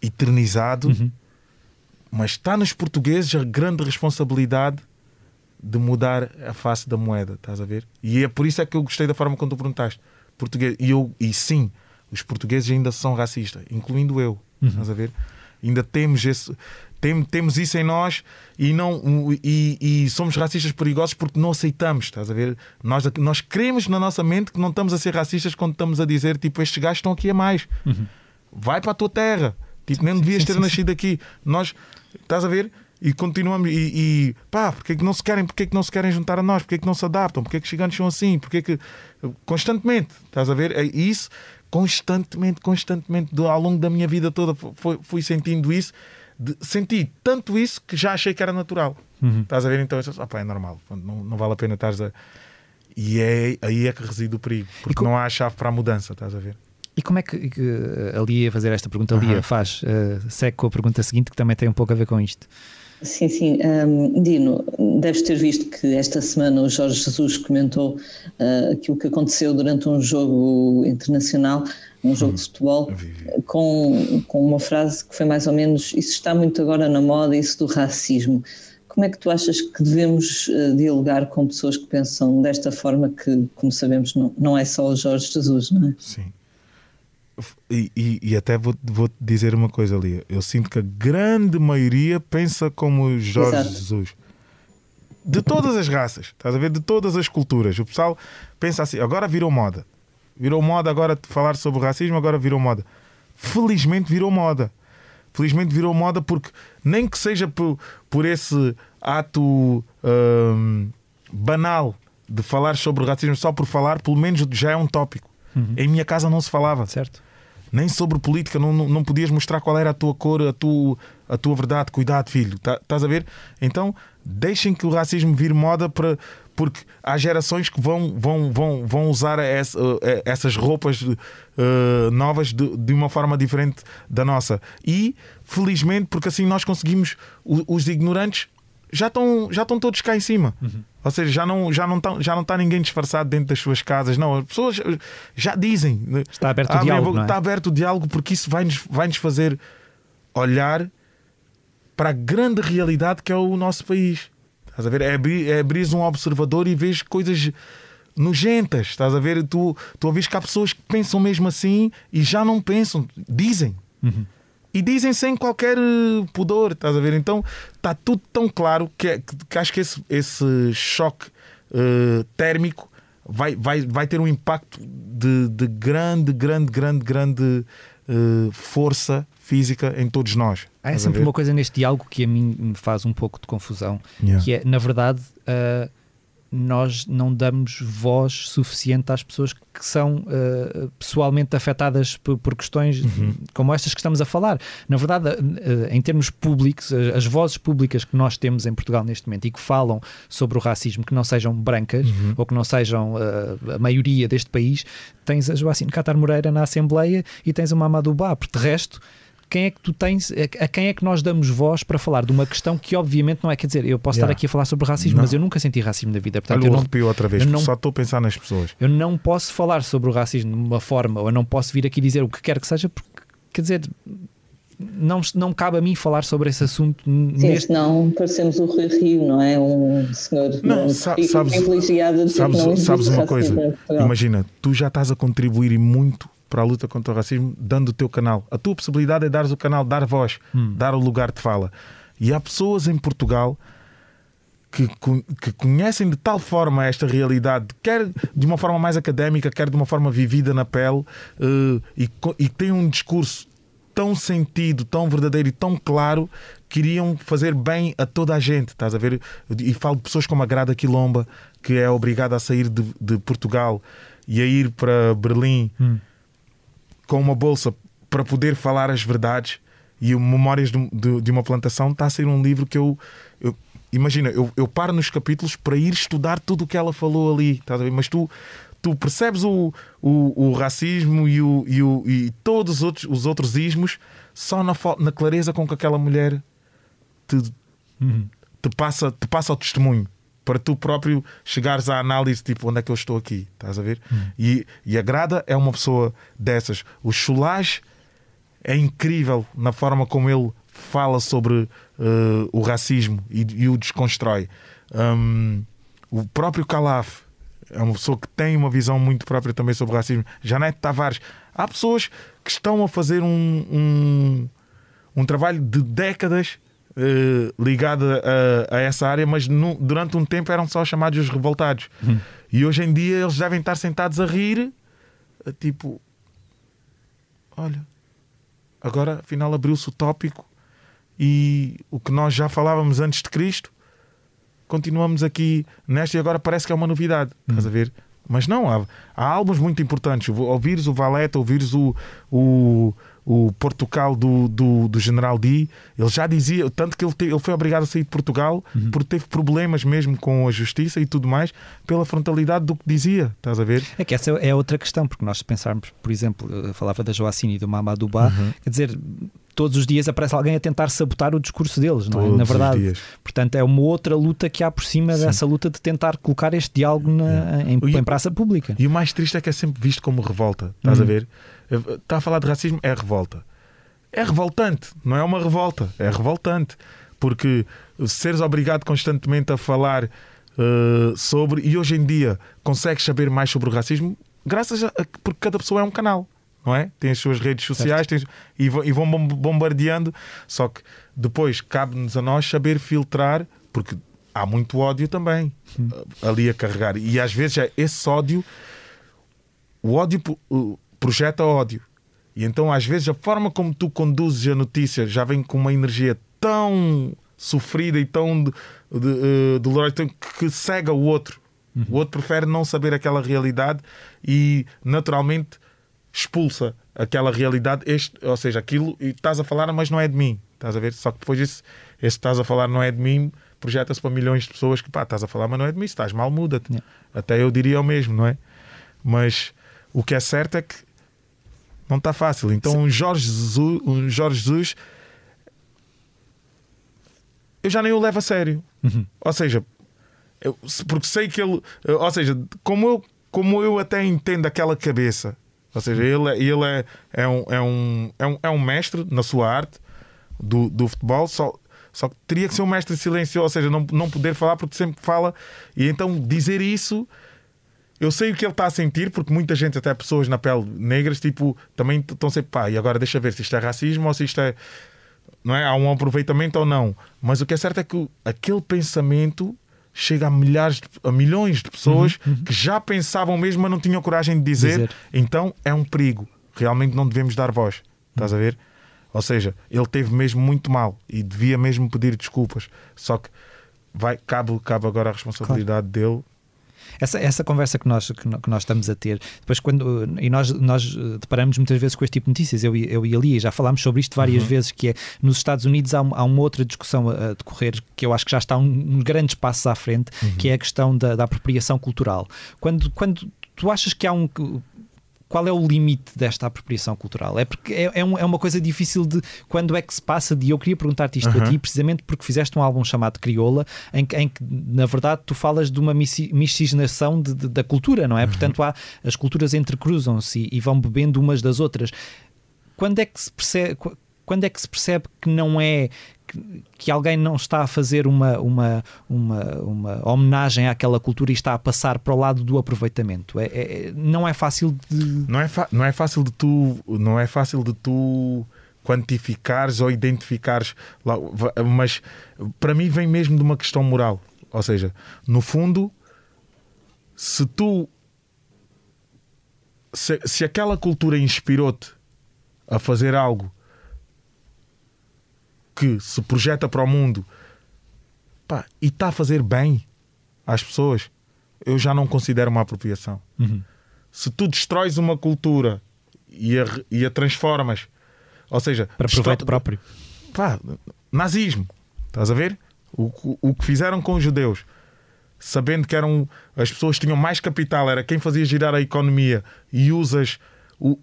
eternizado, Uhum. mas está nos portugueses a grande responsabilidade de mudar a face da moeda, estás a ver? E é por isso é que eu gostei da forma como tu perguntaste. Português, e, eu, e sim, os portugueses ainda são racistas, incluindo eu, estás a ver? Ainda temos esse. Tem, temos isso em nós e, não, e, e somos racistas perigosos porque não aceitamos, estás a ver? Nós, nós queremos na nossa mente que não estamos a ser racistas quando estamos a dizer tipo, estes gajos estão aqui a mais. Vai para a tua terra. Tipo, nem devias ter sim, nascido aqui. Nós, estás a ver? E continuamos, e, e pá, porque é que não se querem, porque é que não se querem juntar a nós, porque é que não se adaptam, porque é que os gigantes são assim, porque é que constantemente, estás a ver? É isso, constantemente, constantemente, ao longo da minha vida toda, fui, fui sentindo isso, de- senti tanto isso que já achei que era natural. Estás a ver? Então, "Ah, pá, é normal, não, não vale a pena estares a. E é aí é que reside o perigo, porque não há chave para a mudança, estás a ver? E como é que, que a Lia fazer esta pergunta? A Lia Aham. faz, eh, segue com a pergunta seguinte que também tem um pouco a ver com isto. Sim, sim. Hum, Dino, deves ter visto que esta semana o Jorge Jesus comentou ah, aquilo que aconteceu durante um jogo internacional, um jogo de futebol, com, com uma frase que foi mais ou menos: Isso está muito agora na moda, isso do racismo. Como é que tu achas que devemos ah, dialogar com pessoas que pensam desta forma, que, como sabemos, não, não é só o Jorge Jesus, não é? Sim. E, e, e até vou, vou dizer uma coisa ali. Eu sinto que a grande maioria pensa como Jorge Exato. Jesus. De todas as raças, estás a ver? De todas as culturas. O pessoal pensa assim, agora virou moda. Virou moda agora de falar sobre o racismo, agora virou moda. Felizmente virou moda. Felizmente virou moda porque nem que seja por, por esse ato hum, banal de falar sobre o racismo só por falar, pelo menos já é um tópico. Em minha casa não se falava Certo? nem sobre política, não, não, não podias mostrar qual era a tua cor, a tua, a tua verdade. Cuidado, filho, Tá- estás a ver? Então, deixem que o racismo vire moda para. Porque há gerações que vão, vão, vão, vão usar essa- eh, essas roupas eh, novas de, de uma forma diferente da nossa. E, felizmente, porque assim nós conseguimos, os ignorantes já estão, já estão todos cá em cima. Ou seja, já não já não está já não tá ninguém disfarçado dentro das suas casas. Não, as pessoas já dizem. Está aberto o diálogo, boca, é? Está aberto o diálogo porque isso vai-nos vai -nos fazer olhar para a grande realidade que é o nosso país. Estás a ver? É abrir, é abrir um observador e vês coisas nojentas. Estás a ver? Tu, tu ouvis que há pessoas que pensam mesmo assim e já não pensam, dizem. E dizem sem qualquer eh, pudor, estás a ver? Então está tudo tão claro que, é- que- que acho que esse, esse choque eh, térmico vai, vai, vai ter um impacto de, de grande, grande, grande, grande eh, força física em todos nós. Há a sempre uma coisa neste diálogo que a mim me faz um pouco de confusão, Yeah. que é, na verdade, ah, nós não damos voz suficiente às pessoas que são ah, pessoalmente afetadas por, por questões Uhum. como estas que estamos a falar. Na verdade, ah, em termos públicos, as, vozes públicas que nós temos em Portugal neste momento e que falam sobre o racismo, que não sejam brancas Uhum. ou que não sejam ah, a maioria deste país, tens a Joacine Catar Moreira na Assembleia e tens a Mamadou Ba, porque de resto quem é que tu tens, a quem é que nós damos voz para falar de uma questão que obviamente não é, quer dizer, eu posso Yeah. estar aqui a falar sobre racismo, Não. mas eu nunca senti racismo na vida, portanto Olha eu o não, arrepio outra vez, não- só estou a pensar nas pessoas. eu não posso falar sobre o racismo de uma forma, ou eu não posso vir aqui dizer o que quer que seja, porque quer dizer, não, não cabe a mim falar sobre esse assunto Sim, neste. senão parecemos o Rui Rio, não é? Um senhor Não, um sa- sabes- privilegiado Sabes, não sabes uma racismo coisa? Imagina, tu já estás a contribuir e muito para a luta contra o racismo dando o teu canal. A tua possibilidade é dares o canal, dar voz, dar o lugar de fala. E há pessoas em Portugal que, que conhecem de tal forma esta realidade, quer de uma forma mais académica, quer de uma forma vivida na pele, eh, e, e têm um discurso tão sentido, tão verdadeiro e tão claro que iriam fazer bem a toda a gente. Estás a ver? E falo de pessoas como a Grada Quilomba, que é obrigada a sair de, de Portugal e a ir para Berlim Hum. Com uma bolsa para poder falar as verdades e o Memórias de, de- de uma Plantação está a ser um livro que eu, eu- imagina, eu, eu paro nos capítulos para ir estudar tudo o que ela falou ali? Mas tu, tu percebes o, o, o racismo e, o, e, o, e todos os outros, os outros ismos só na, na clareza com que aquela mulher te, Uhum. te, passa, te passa o testemunho para tu próprio chegares à análise tipo onde é que eu estou aqui, estás a ver? E, e a Grada é uma pessoa dessas. O Chulage é incrível na forma como ele fala sobre eh, o racismo e, e o desconstrói. Hum, o próprio Calaf é uma pessoa que tem uma visão muito própria também sobre o racismo. Janete Tavares. Há pessoas que estão a fazer um, um, um trabalho de décadas eh, ligado a, a essa área, mas nu- durante um tempo eram só chamados os revoltados. E hoje em dia eles devem estar sentados a rir, tipo, olha, agora afinal abriu-se o tópico e o que nós já falávamos antes de Cristo, continuamos aqui nesta e agora parece que é uma novidade. Estás a ver? Mas não, há, há álbuns muito importantes. Ouvires o Valeta, ouvires o, o, o Portugal do, do, do General D, ele já dizia, tanto que ele, te- ele foi obrigado a sair de Portugal porque teve problemas mesmo com a justiça e tudo mais, pela frontalidade do que dizia. Estás a ver? É que essa é outra questão, porque nós se pensarmos, por exemplo, eu falava da Joacine e do Mamadou Ba, Uhum. quer dizer, todos os dias aparece alguém a tentar sabotar o discurso deles, não é? Todos Na os verdade. dias. Portanto, é uma outra luta que há por cima Sim. dessa luta de tentar colocar este diálogo na, em, E- em praça pública. E o mais triste é que é sempre visto como revolta. Estás a Uhum. ver? Está a falar de racismo, é revolta. É revoltante, não é uma revolta, é revoltante. Porque seres obrigado constantemente a falar eh, sobre, e hoje em dia consegues saber mais sobre o racismo, graças a. a- porque cada pessoa é um canal. Não é? Tem as suas redes sociais e, vão, e vão bom- bombardeando. Só que depois cabe-nos a nós saber filtrar, porque há muito ódio também eh, ali a carregar. E às vezes é esse ódio o ódio projeta ódio. E então, às vezes, a forma como tu conduzes a notícia já vem com uma energia tão sofrida e tão de, de, eh, dolorosa que, que cega o outro. O outro prefere não saber aquela realidade e, naturalmente, expulsa aquela realidade. Este, ou seja, aquilo e estás a falar, mas não é de mim. Estás a ver? Só que depois, esse, esse estás a falar não é de mim, projeta-se para milhões de pessoas que, pá, estás a falar, mas não é de mim. Se estás mal, muda-te. Yeah. Até eu diria o mesmo, não é? Mas o que é certo é que não está fácil. Então, um Jorge Jesus, um Jorge Jesus, eu já nem o levo a sério. Uhum. Ou seja, eu- porque sei que ele, ou seja, como eu, como eu até entendo aquela cabeça, ou seja, ele, é- ele é, é, um, é, um, é, um, é um mestre na sua arte do, do futebol, só, só que teria que ser um mestre silencioso, ou seja, não, não poder falar porque sempre fala, e então dizer isso. Eu sei o que ele está a sentir, porque muita gente, até pessoas na pele negras, tipo, também estão sempre, pá, e agora deixa ver se isto é racismo ou se isto é. Não é? Há um aproveitamento ou não. Mas o que é certo é que aquele pensamento chega a milhares, de- a milhões de pessoas que já pensavam mesmo, mas não tinham coragem de dizer. Dizer. Então é um perigo. Realmente não devemos dar voz. Estás a ver? Ou seja, ele teve mesmo muito mal e devia mesmo pedir desculpas. Só que vai, cabe, cabe agora a responsabilidade dele. Essa, essa conversa que nós, que, nós estamos a ter, depois quando. E nós, nós eh, deparamos muitas vezes com este tipo de notícias, eu, e- eu e ali, já falámos sobre isto várias vezes, que é nos Estados Unidos há, um- há uma outra discussão a, a decorrer que eu acho que já está um, uns grandes passos à frente, que é a questão da, da apropriação cultural. Quando, quando tu achas que há um. Qual é o limite desta apropriação cultural? É porque é, é, um- é uma coisa difícil de quando é que se passa de. Eu queria perguntar-te isto a Aham. ti, precisamente porque fizeste um álbum chamado Crioula, em que, em que, na verdade tu falas de uma misci- miscigenação de- de- da cultura, não é? Portanto, há, as culturas entrecruzam-se e, e vão bebendo umas das outras. Quando é que se percebe, quando é que se percebe que não é que, alguém não está a fazer uma, uma, uma, uma homenagem àquela cultura e está a passar para o lado do aproveitamento? É, é- não é fácil de. Não é, não é fácil de tu não é fácil de tu quantificares ou identificares mas para mim vem mesmo de uma questão moral ou seja no fundo se tu se, se aquela cultura inspirou-te a fazer algo que se projeta para o mundo pá, e está a fazer bem às pessoas, eu já não considero uma apropriação. Uhum. Se tu destróis uma cultura e a, e a transformas, ou seja, Para proveito próprio. pá, nazismo, estás a ver? O, o, o que fizeram com os judeus, sabendo que eram as pessoas tinham mais capital, era quem fazia girar a economia e usas,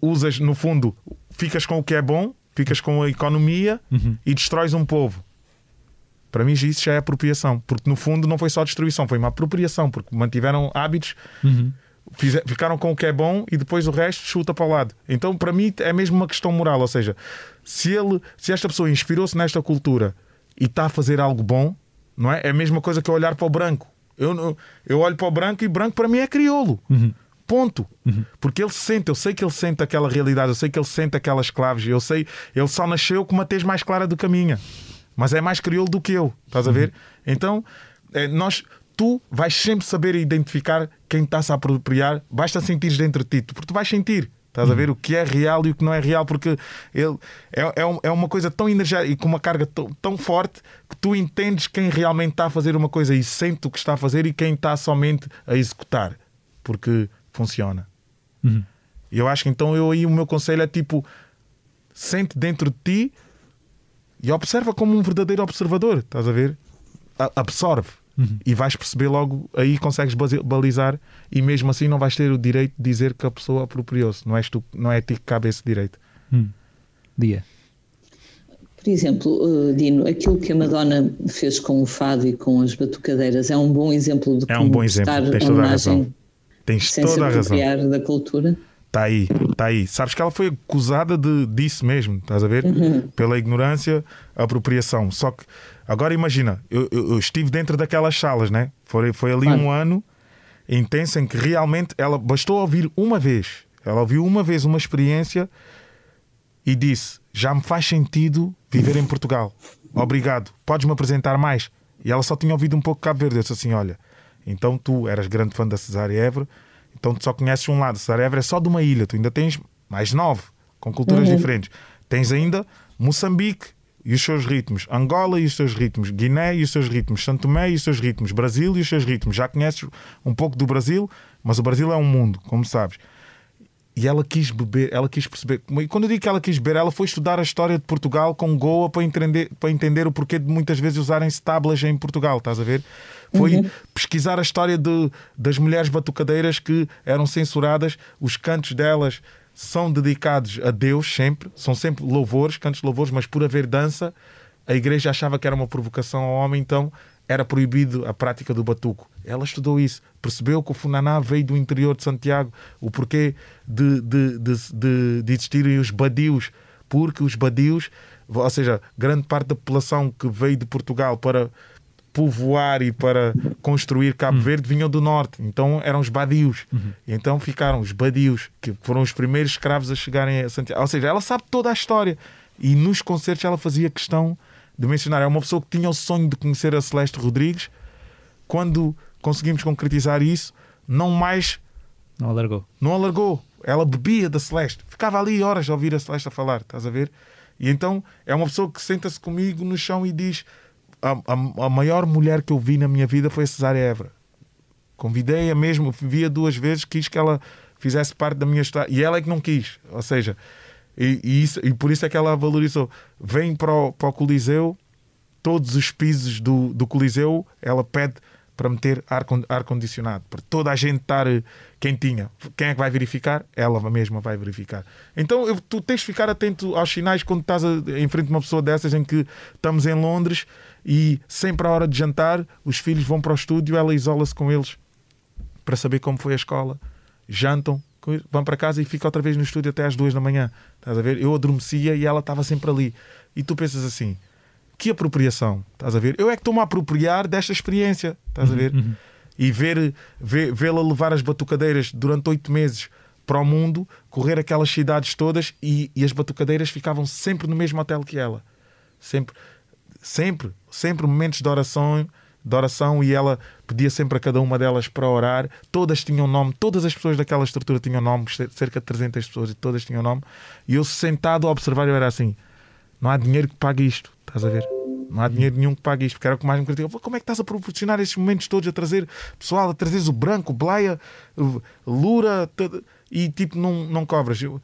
usas no fundo, ficas com o que é bom, ficas com a economia Uhum. e destróis um povo. Para mim, isso já é apropriação, porque no fundo não foi só destruição, foi uma apropriação, porque mantiveram hábitos Uhum. fize- ficaram com o que é bom e depois o resto chuta para o lado. Então, para mim, é mesmo uma questão moral. Ou seja, se, ele, se esta pessoa inspirou-se nesta cultura e está a fazer algo bom, não é? É a mesma coisa que eu olhar para o branco. Eu, eu olho para o branco e branco para mim é crioulo. Ponto. Porque ele sente, eu sei que ele sente aquela realidade, eu sei que ele sente aquelas claves, eu sei, ele só nasceu com uma tez mais clara do que a minha, mas é mais crioulo do que eu, estás a ver? Então, eh, nós, tu vais sempre saber identificar quem está-se a apropriar, basta sentir dentro de ti, porque tu vais sentir. Estás a ver o que é real e o que não é real, porque ele é, é, é uma coisa tão energética e com uma carga tão, tão forte que tu entendes quem realmente está a fazer uma coisa e sente o que está a fazer e quem está somente a executar, porque funciona. Uhum. E eu acho que então eu aí o meu conselho é tipo sente dentro de ti e observa como um verdadeiro observador, estás a ver? A- absorve e vais perceber logo, aí consegues balizar e mesmo assim não vais ter o direito de dizer que a pessoa apropriou-se, não, és tu, não é a ti que cabe esse direito. Hum. Dia. Por exemplo, eh, Dino, aquilo que a Madonna fez com o fado e com as batucadeiras é um bom exemplo de É como um bom exemplo, prestar tens toda a razão. Tens sem toda a razão. da cultura. Está aí, está aí. Sabes que ela foi acusada de, disso mesmo, estás a ver? Pela ignorância, apropriação. Só que, agora imagina, eu, eu- eu estive dentro daquelas salas, né? Foi, foi ali Claro. um ano intenso em que realmente ela bastou ouvir uma vez. Ela ouviu uma vez uma experiência e disse: Já me faz sentido viver em Portugal. Obrigado. Podes-me apresentar mais? E ela só tinha ouvido um pouco Cabo Verde. Eu disse assim: Olha, então tu eras grande fã da Cesária Évora, então tu só conheces um lado. Cesária Évora é só de uma ilha. Tu ainda tens mais nove, com culturas diferentes. Tens ainda Moçambique e os seus ritmos, Angola e os seus ritmos, Guiné e os seus ritmos, Santo Tomé e os seus ritmos, Brasil e os seus ritmos. Já conheces um pouco do Brasil, mas o Brasil é um mundo, como sabes. E ela quis beber, ela quis perceber. E quando eu digo que ela quis beber, ela foi estudar a história de Portugal com Goa para entender, para entender o porquê de muitas vezes usarem tábuas em Portugal, estás a ver? Foi pesquisar a história de, das mulheres batucadeiras que eram censuradas, os cantos delas são dedicados a Deus sempre, são sempre louvores, cantos de louvores, mas por haver dança, a igreja achava que era uma provocação ao homem, então era proibido a prática do batuco. Ela estudou isso, percebeu que o Funaná veio do interior de Santiago, o porquê de, de, de, de, existirem os badios, porque os badios, ou seja, grande parte da população que veio de Portugal para povoar e para construir Cabo Verde vinham do norte, então eram os badios. E então ficaram os badios, que foram os primeiros escravos a chegarem a Santiago. Ou seja, ela sabe toda a história. E nos concertos ela fazia questão de mencionar. É uma pessoa que tinha o sonho de conhecer a Celeste Rodrigues. Quando conseguimos concretizar isso, não mais Não alargou. não alargou. Ela bebia da Celeste. Ficava ali horas a ouvir a Celeste a falar, estás a ver? E então é uma pessoa que senta-se comigo no chão e diz: a, a, a maior mulher que eu vi na minha vida foi a Cesária Évora. Convidei-a mesmo, via duas vezes, quis que ela fizesse parte da minha história. E ela é que não quis. Ou seja, e, e isso, e por isso é que ela valorizou. Vem para o, para o Coliseu, todos os pisos do, do Coliseu, ela pede para meter ar, con- ar para toda a gente estar eh, quentinha. Quem é que vai verificar? Ela mesma vai verificar. Então eu- tu tens de ficar atento aos sinais quando estás a- em frente a uma pessoa dessas em que estamos em Londres e sempre à hora de jantar os filhos vão para o estúdio, ela isola-se com eles para saber como foi a escola, jantam, vão para casa e fica outra vez no estúdio até às duas da manhã. Estás a ver? Eu adormecia e ela estava sempre ali. E tu pensas assim: que apropriação, estás a ver? Eu é que estou-me a apropriar desta experiência, estás a ver? E ver, ver, vê-la levar as batucadeiras durante oito meses para o mundo, correr aquelas cidades todas e, e as batucadeiras ficavam sempre no mesmo hotel que ela. Sempre, sempre, sempre momentos de oração, de oração e ela pedia sempre a cada uma delas para orar. Todas tinham nome, todas as pessoas daquela estrutura tinham nome, cer- cerca de 300 pessoas e todas tinham nome. E eu sentado a observar, eu era assim: não há dinheiro que pague isto, estás a ver? Não há dinheiro nenhum que pague isto, porque era o que mais me criticava. Como é que estás a proporcionar estes momentos todos, a trazer pessoal, a trazeres o branco, o Blaia, Lura, e tipo, não, não cobras. Eu,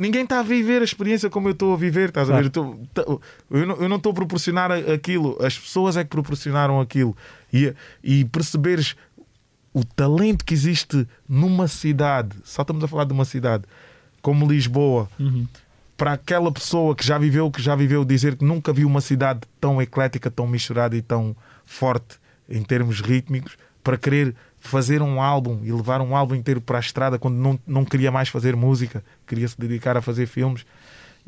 ninguém está a viver a experiência como eu estou a viver, estás claro. a ver? Eu, tô, eu, não, estou a proporcionar aquilo, as pessoas é que proporcionaram aquilo. E, e perceberes o talento que existe numa cidade, só estamos a falar de uma cidade como Lisboa. Uhum para aquela pessoa que já viveu, que já viveu, dizer que nunca viu uma cidade tão eclética, tão misturada e tão forte em termos rítmicos, para querer fazer um álbum e levar um álbum inteiro para a estrada quando não, não queria mais fazer música, queria se dedicar a fazer filmes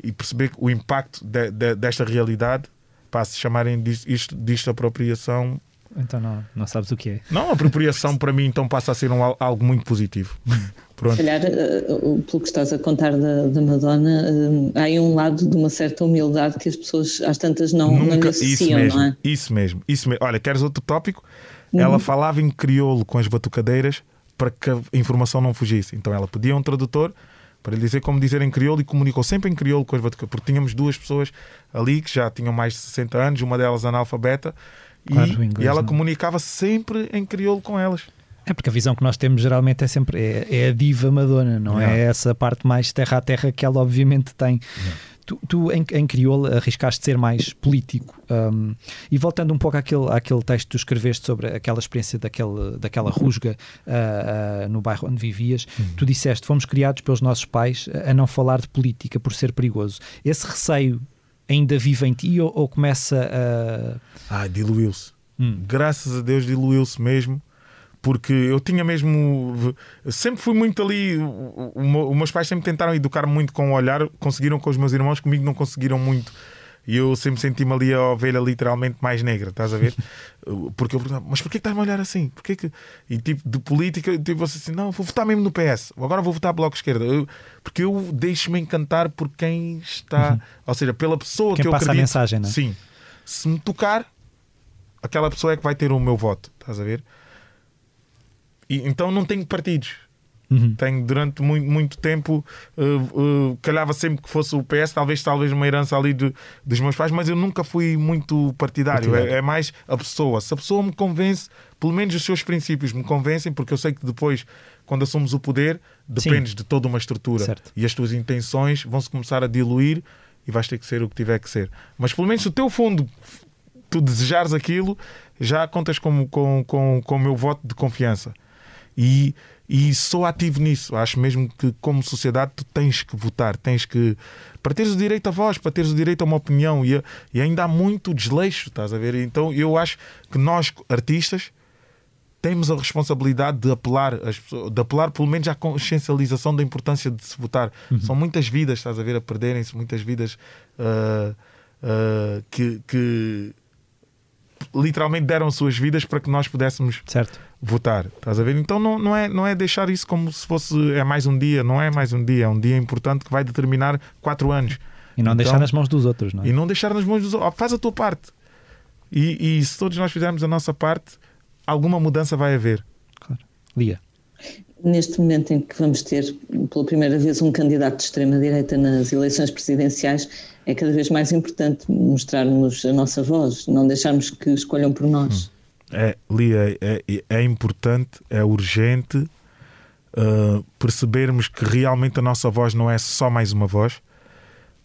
e perceber o impacto de, de, desta realidade, para se chamarem disto, isto, disto apropriação. Então não, não sabes o que é. Não, apropriação para mim então passa a ser um, algo muito positivo. Pronto. Se calhar, eh, pelo que estás a contar da, da Madonna, eh, há aí um lado de uma certa humildade que as pessoas às tantas não, Nunca, não associam, isso mesmo, não é? Isso mesmo, isso mesmo. Olha, queres outro tópico? Uhum. Ela falava em crioulo com as batucadeiras para que a informação não fugisse. Então ela pedia um tradutor para lhe dizer como dizer em crioulo e comunicou sempre em crioulo com as batucadeiras, porque tínhamos duas pessoas ali que já tinham mais de 60 anos, uma delas analfabeta, claro, e, inglês, e, ela não. comunicava sempre em crioulo com elas. É porque a visão que nós temos geralmente é sempre é, é a diva Madonna, não é essa parte mais terra a terra que ela obviamente tem. Tu, tu, em, em crioulo arriscaste ser mais político um, e voltando um pouco àquele, àquele texto que tu escreveste sobre aquela experiência daquele, daquela rusga uh, uh, no bairro onde vivias, uhum. tu disseste fomos criados pelos nossos pais a não falar de política por ser perigoso. Esse receio ainda vive em ti ou, ou começa a... Ah, diluiu-se. Hum. Graças a Deus diluiu-se mesmo porque eu tinha mesmo. Sempre fui muito ali. Os meus pais sempre tentaram educar-me muito com o olhar, conseguiram com os meus irmãos, comigo não conseguiram muito. E eu sempre senti-me ali a ovelha literalmente mais negra, estás a ver? Porque eu perguntava, mas porquê que estás a olhar assim? Porquê que... E tipo, de política, tipo, você assim, não, vou votar mesmo no PS, agora vou votar Bloco Esquerda. Eu, porque eu deixo-me encantar por quem está, uhum. ou seja, pela pessoa quem que eu passa acredito. a mensagem, não é? Sim. Se me tocar, aquela pessoa é que vai ter o meu voto, estás a ver? E, então não tenho partidos. Uhum. Tenho durante muito, muito tempo, uh, uh, calhava sempre que fosse o PS, talvez, talvez uma herança ali de, dos meus pais, mas eu nunca fui muito partidário. partidário. É, é, mais a pessoa. Se a pessoa me convence, pelo menos os seus princípios me convencem, porque eu sei que depois, quando assumos o poder, dependes Sim. de toda uma estrutura certo. e as tuas intenções vão se começar a diluir e vais ter que ser o que tiver que ser. Mas pelo menos o teu fundo, tu desejares aquilo, já contas com, com, com, com o meu voto de confiança. E, e sou ativo nisso. Acho mesmo que, como sociedade, tu tens que votar, tens que. para teres o direito a voz, para teres o direito a uma opinião. E, e ainda há muito desleixo, estás a ver? Então eu acho que nós, artistas, temos a responsabilidade de apelar, as pessoas, de apelar pelo menos à consciencialização da importância de se votar. Uhum. São muitas vidas, estás a ver, a perderem-se, muitas vidas uh, uh, que, que literalmente deram suas vidas para que nós pudéssemos certo. votar. Estás a ver? Então não, não, é, não é deixar isso como se fosse é mais um dia, não é mais um dia, é um dia importante que vai determinar quatro anos. E não então, deixar nas mãos dos outros, não é? E não deixar nas mãos dos outros. Faz a tua parte. E, e se todos nós fizermos a nossa parte, alguma mudança vai haver. Claro. Lia neste momento em que vamos ter pela primeira vez um candidato de extrema-direita nas eleições presidenciais, é cada vez mais importante mostrarmos a nossa voz, não deixarmos que escolham por nós. Hum. É, Lia, é, é, é importante, é urgente uh, percebermos que realmente a nossa voz não é só mais uma voz,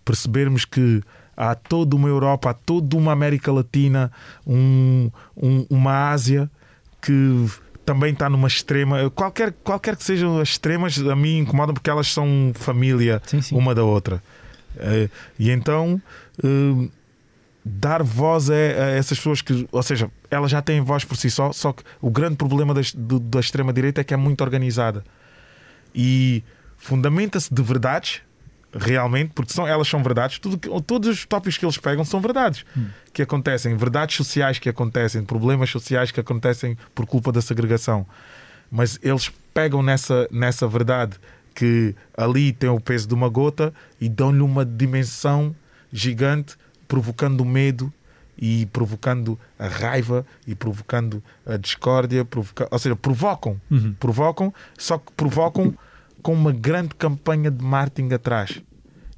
percebermos que há toda uma Europa, há toda uma América Latina, um, um, uma Ásia que também está numa extrema. Qualquer, qualquer que sejam as extremas, a mim incomodam porque elas são família sim, sim. uma da outra. Uh, e então uh, dar voz a, a, essas pessoas que, ou seja, elas já têm voz por si só, só que o grande problema da, da extrema-direita é que é muito organizada e fundamenta-se de verdades realmente, porque são, elas são verdades, tudo, todos os tópicos que eles pegam são verdades hum. que acontecem, verdades sociais que acontecem, problemas sociais que acontecem por culpa da segregação. Mas eles pegam nessa, nessa verdade que ali tem o peso de uma gota e dão-lhe uma dimensão gigante, provocando medo e provocando a raiva e provocando a discórdia, provoca... ou seja, provocam, uhum. provocam, só que provocam com uma grande campanha de marketing atrás.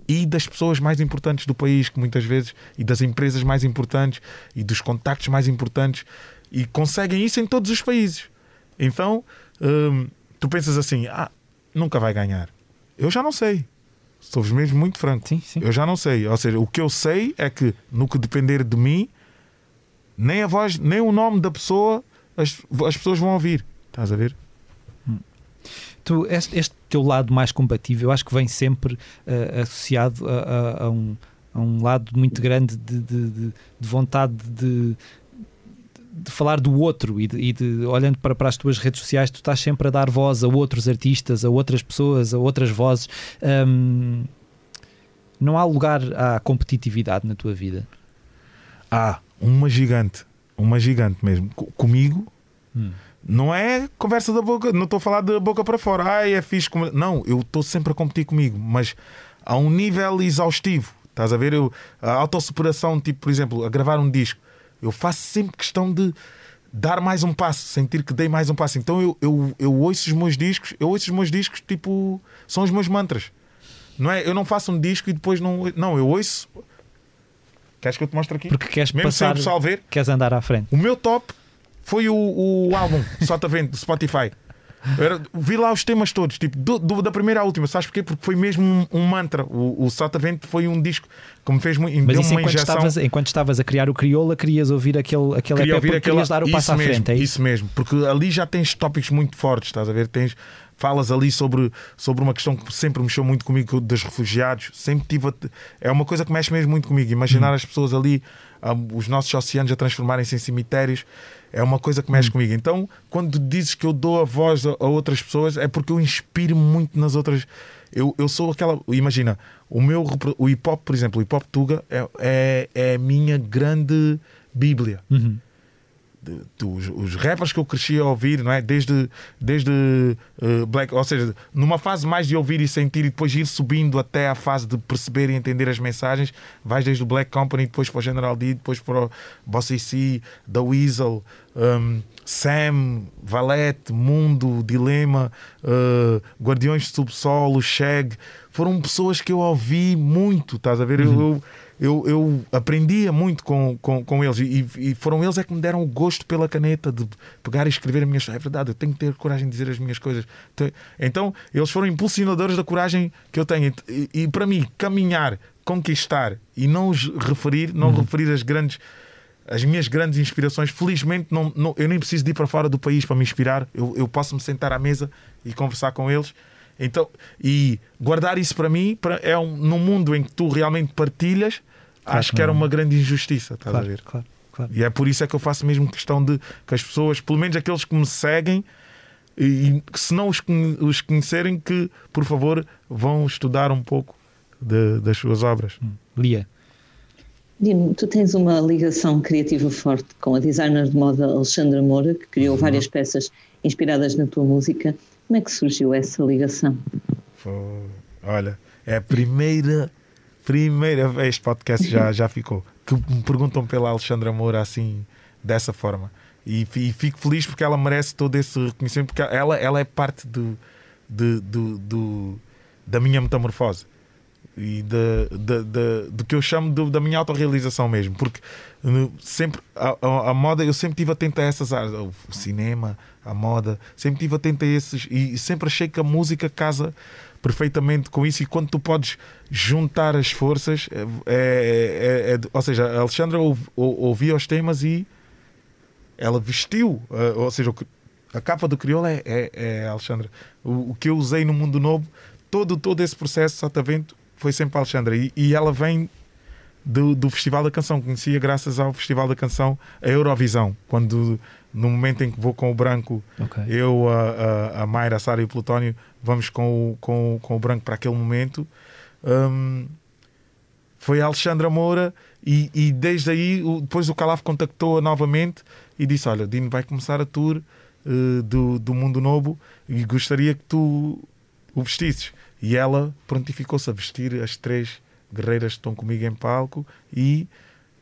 e das pessoas mais importantes do país, que muitas vezes, e das empresas mais importantes e dos contactos mais importantes, e conseguem isso em todos os países. Então, hum, tu pensas assim: ah, nunca vai ganhar. Eu já não sei. Sou-vos mesmo muito franco. Sim, sim. Eu já não sei. Ou seja, o que eu sei é que, no que depender de mim, nem a voz, nem o nome da pessoa as, as pessoas vão ouvir. Estás a ver? Tu, este, este teu lado mais combativo, eu acho que vem sempre uh, associado a, a, a, um, a, um, lado muito grande de, de, de, de vontade de, de falar do outro e, de, e de, olhando para, para as tuas redes sociais, tu estás sempre a dar voz a outros artistas, a outras pessoas, a outras vozes. Um, não há lugar à competitividade na tua vida? Há uma gigante, uma gigante mesmo. Comigo. Hum não é conversa da boca, não estou a falar da boca para fora. Ai, é fixe. Não, eu estou sempre a competir comigo, mas a um nível exaustivo. Estás a ver? Eu, a autossuperação, tipo, por exemplo, a gravar um disco, eu faço sempre questão de dar mais um passo, sentir que dei mais um passo. Então eu, eu, eu ouço os meus discos, eu ouço os meus discos, tipo, são os meus mantras. Não é? Eu não faço um disco e depois não. Não, eu ouço. Queres que eu te mostre aqui? Porque queres Mesmo passar, sem o pessoal ver. Queres andar à frente. O meu top foi o, o álbum Sotavento do Spotify. Era, vi lá os temas todos, tipo, do, do, da primeira à última, sabes porquê? Porque foi mesmo um, um mantra. O, o Sotavento foi um disco que me fez muito. Mas isso enquanto estavas, enquanto estavas a criar o Crioula, querias ouvir aquele, aquele Queria EP porque aquela... querias dar o passo mesmo, à frente, é isso? Isso mesmo, porque ali já tens tópicos muito fortes, estás a ver? Tens, falas ali sobre, sobre uma questão que sempre mexeu muito comigo, dos refugiados. Sempre tive. A, é uma coisa que mexe mesmo muito comigo. Imaginar hum. as pessoas ali, um, os nossos oceanos a transformarem-se em cemitérios é uma coisa que mexe hum. comigo. Então, quando dizes que eu dou a voz a, a outras pessoas, é porque eu inspiro muito nas outras. Eu, eu sou aquela. Imagina, o meu o hip hop, por exemplo, o hip hop Tuga é, é, é a minha grande Bíblia. Uhum de, de, os, os, rappers que eu cresci a ouvir, não é? Desde, desde uh, Black, ou seja, numa fase mais de ouvir e sentir e depois ir subindo até a fase de perceber e entender as mensagens, vais desde o Black Company, depois para o General D, depois para o Bossy C, The Weasel, um, Sam, Valete, Mundo, Dilema, uh, Guardiões de Subsolo, Shag, foram pessoas que eu ouvi muito, estás a ver? Uhum. Eu, eu eu, eu aprendia muito com, com, com eles e, e, foram eles é que me deram o gosto pela caneta de pegar e escrever as minhas É verdade, eu tenho que ter coragem de dizer as minhas coisas. Então, eles foram impulsionadores da coragem que eu tenho. E, e para mim, caminhar, conquistar e não os referir, não uhum. referir as grandes as minhas grandes inspirações, felizmente, não, não, eu nem preciso de ir para fora do país para me inspirar. Eu, eu posso me sentar à mesa e conversar com eles. Então, e guardar isso para mim para, é um, num mundo em que tu realmente partilhas, acho que era uma grande injustiça, estás claro, a ver? Claro, claro. E é por isso é que eu faço mesmo questão de que as pessoas, pelo menos aqueles que me seguem, e, se não os, os conhecerem, que por favor vão estudar um pouco de, das suas obras. Hum. Lia. Dino, tu tens uma ligação criativa forte com a designer de moda Alexandra Moura, que criou uhum. várias peças inspiradas na tua música. Como é que surgiu essa ligação? Olha, é a primeira primeira vez podcast já, já ficou. Que me perguntam pela Alexandra Moura assim, dessa forma. E, e, fico feliz porque ela merece todo esse reconhecimento, porque ela, ela é parte do, do, do, do da minha metamorfose e de, de, de, do que eu chamo de, da minha autorrealização mesmo. Porque sempre a, a, a, moda, eu sempre tive atento a essas áreas, o cinema, a moda, sempre tive atento a esses e sempre achei que a música casa perfeitamente com isso e quando tu podes juntar as forças, é, é, é, é ou seja, a Alexandra ouvia os temas e ela vestiu, eh, ou seja, a capa do Crioulo é, é, é Alexandra. O, o, que eu usei no Mundo Novo, todo, todo esse processo, Sotavento, foi sempre a Alexandra. E, e ela vem do, do Festival da Canção, conhecia graças ao Festival da Canção a Eurovisão, quando no momento em que vou com o branco, okay. eu, a, a, a Mayra, a Sara e o Plutónio, vamos com o, com, com o branco para aquele momento. Um, foi a Alexandra Moura e, e desde aí o, depois o Calaf contactou-a novamente e disse: Olha, Dino vai começar a tour uh, do, do Mundo Novo e gostaria que tu o vestisses. E ela prontificou-se a vestir as três guerreiras que estão comigo em palco e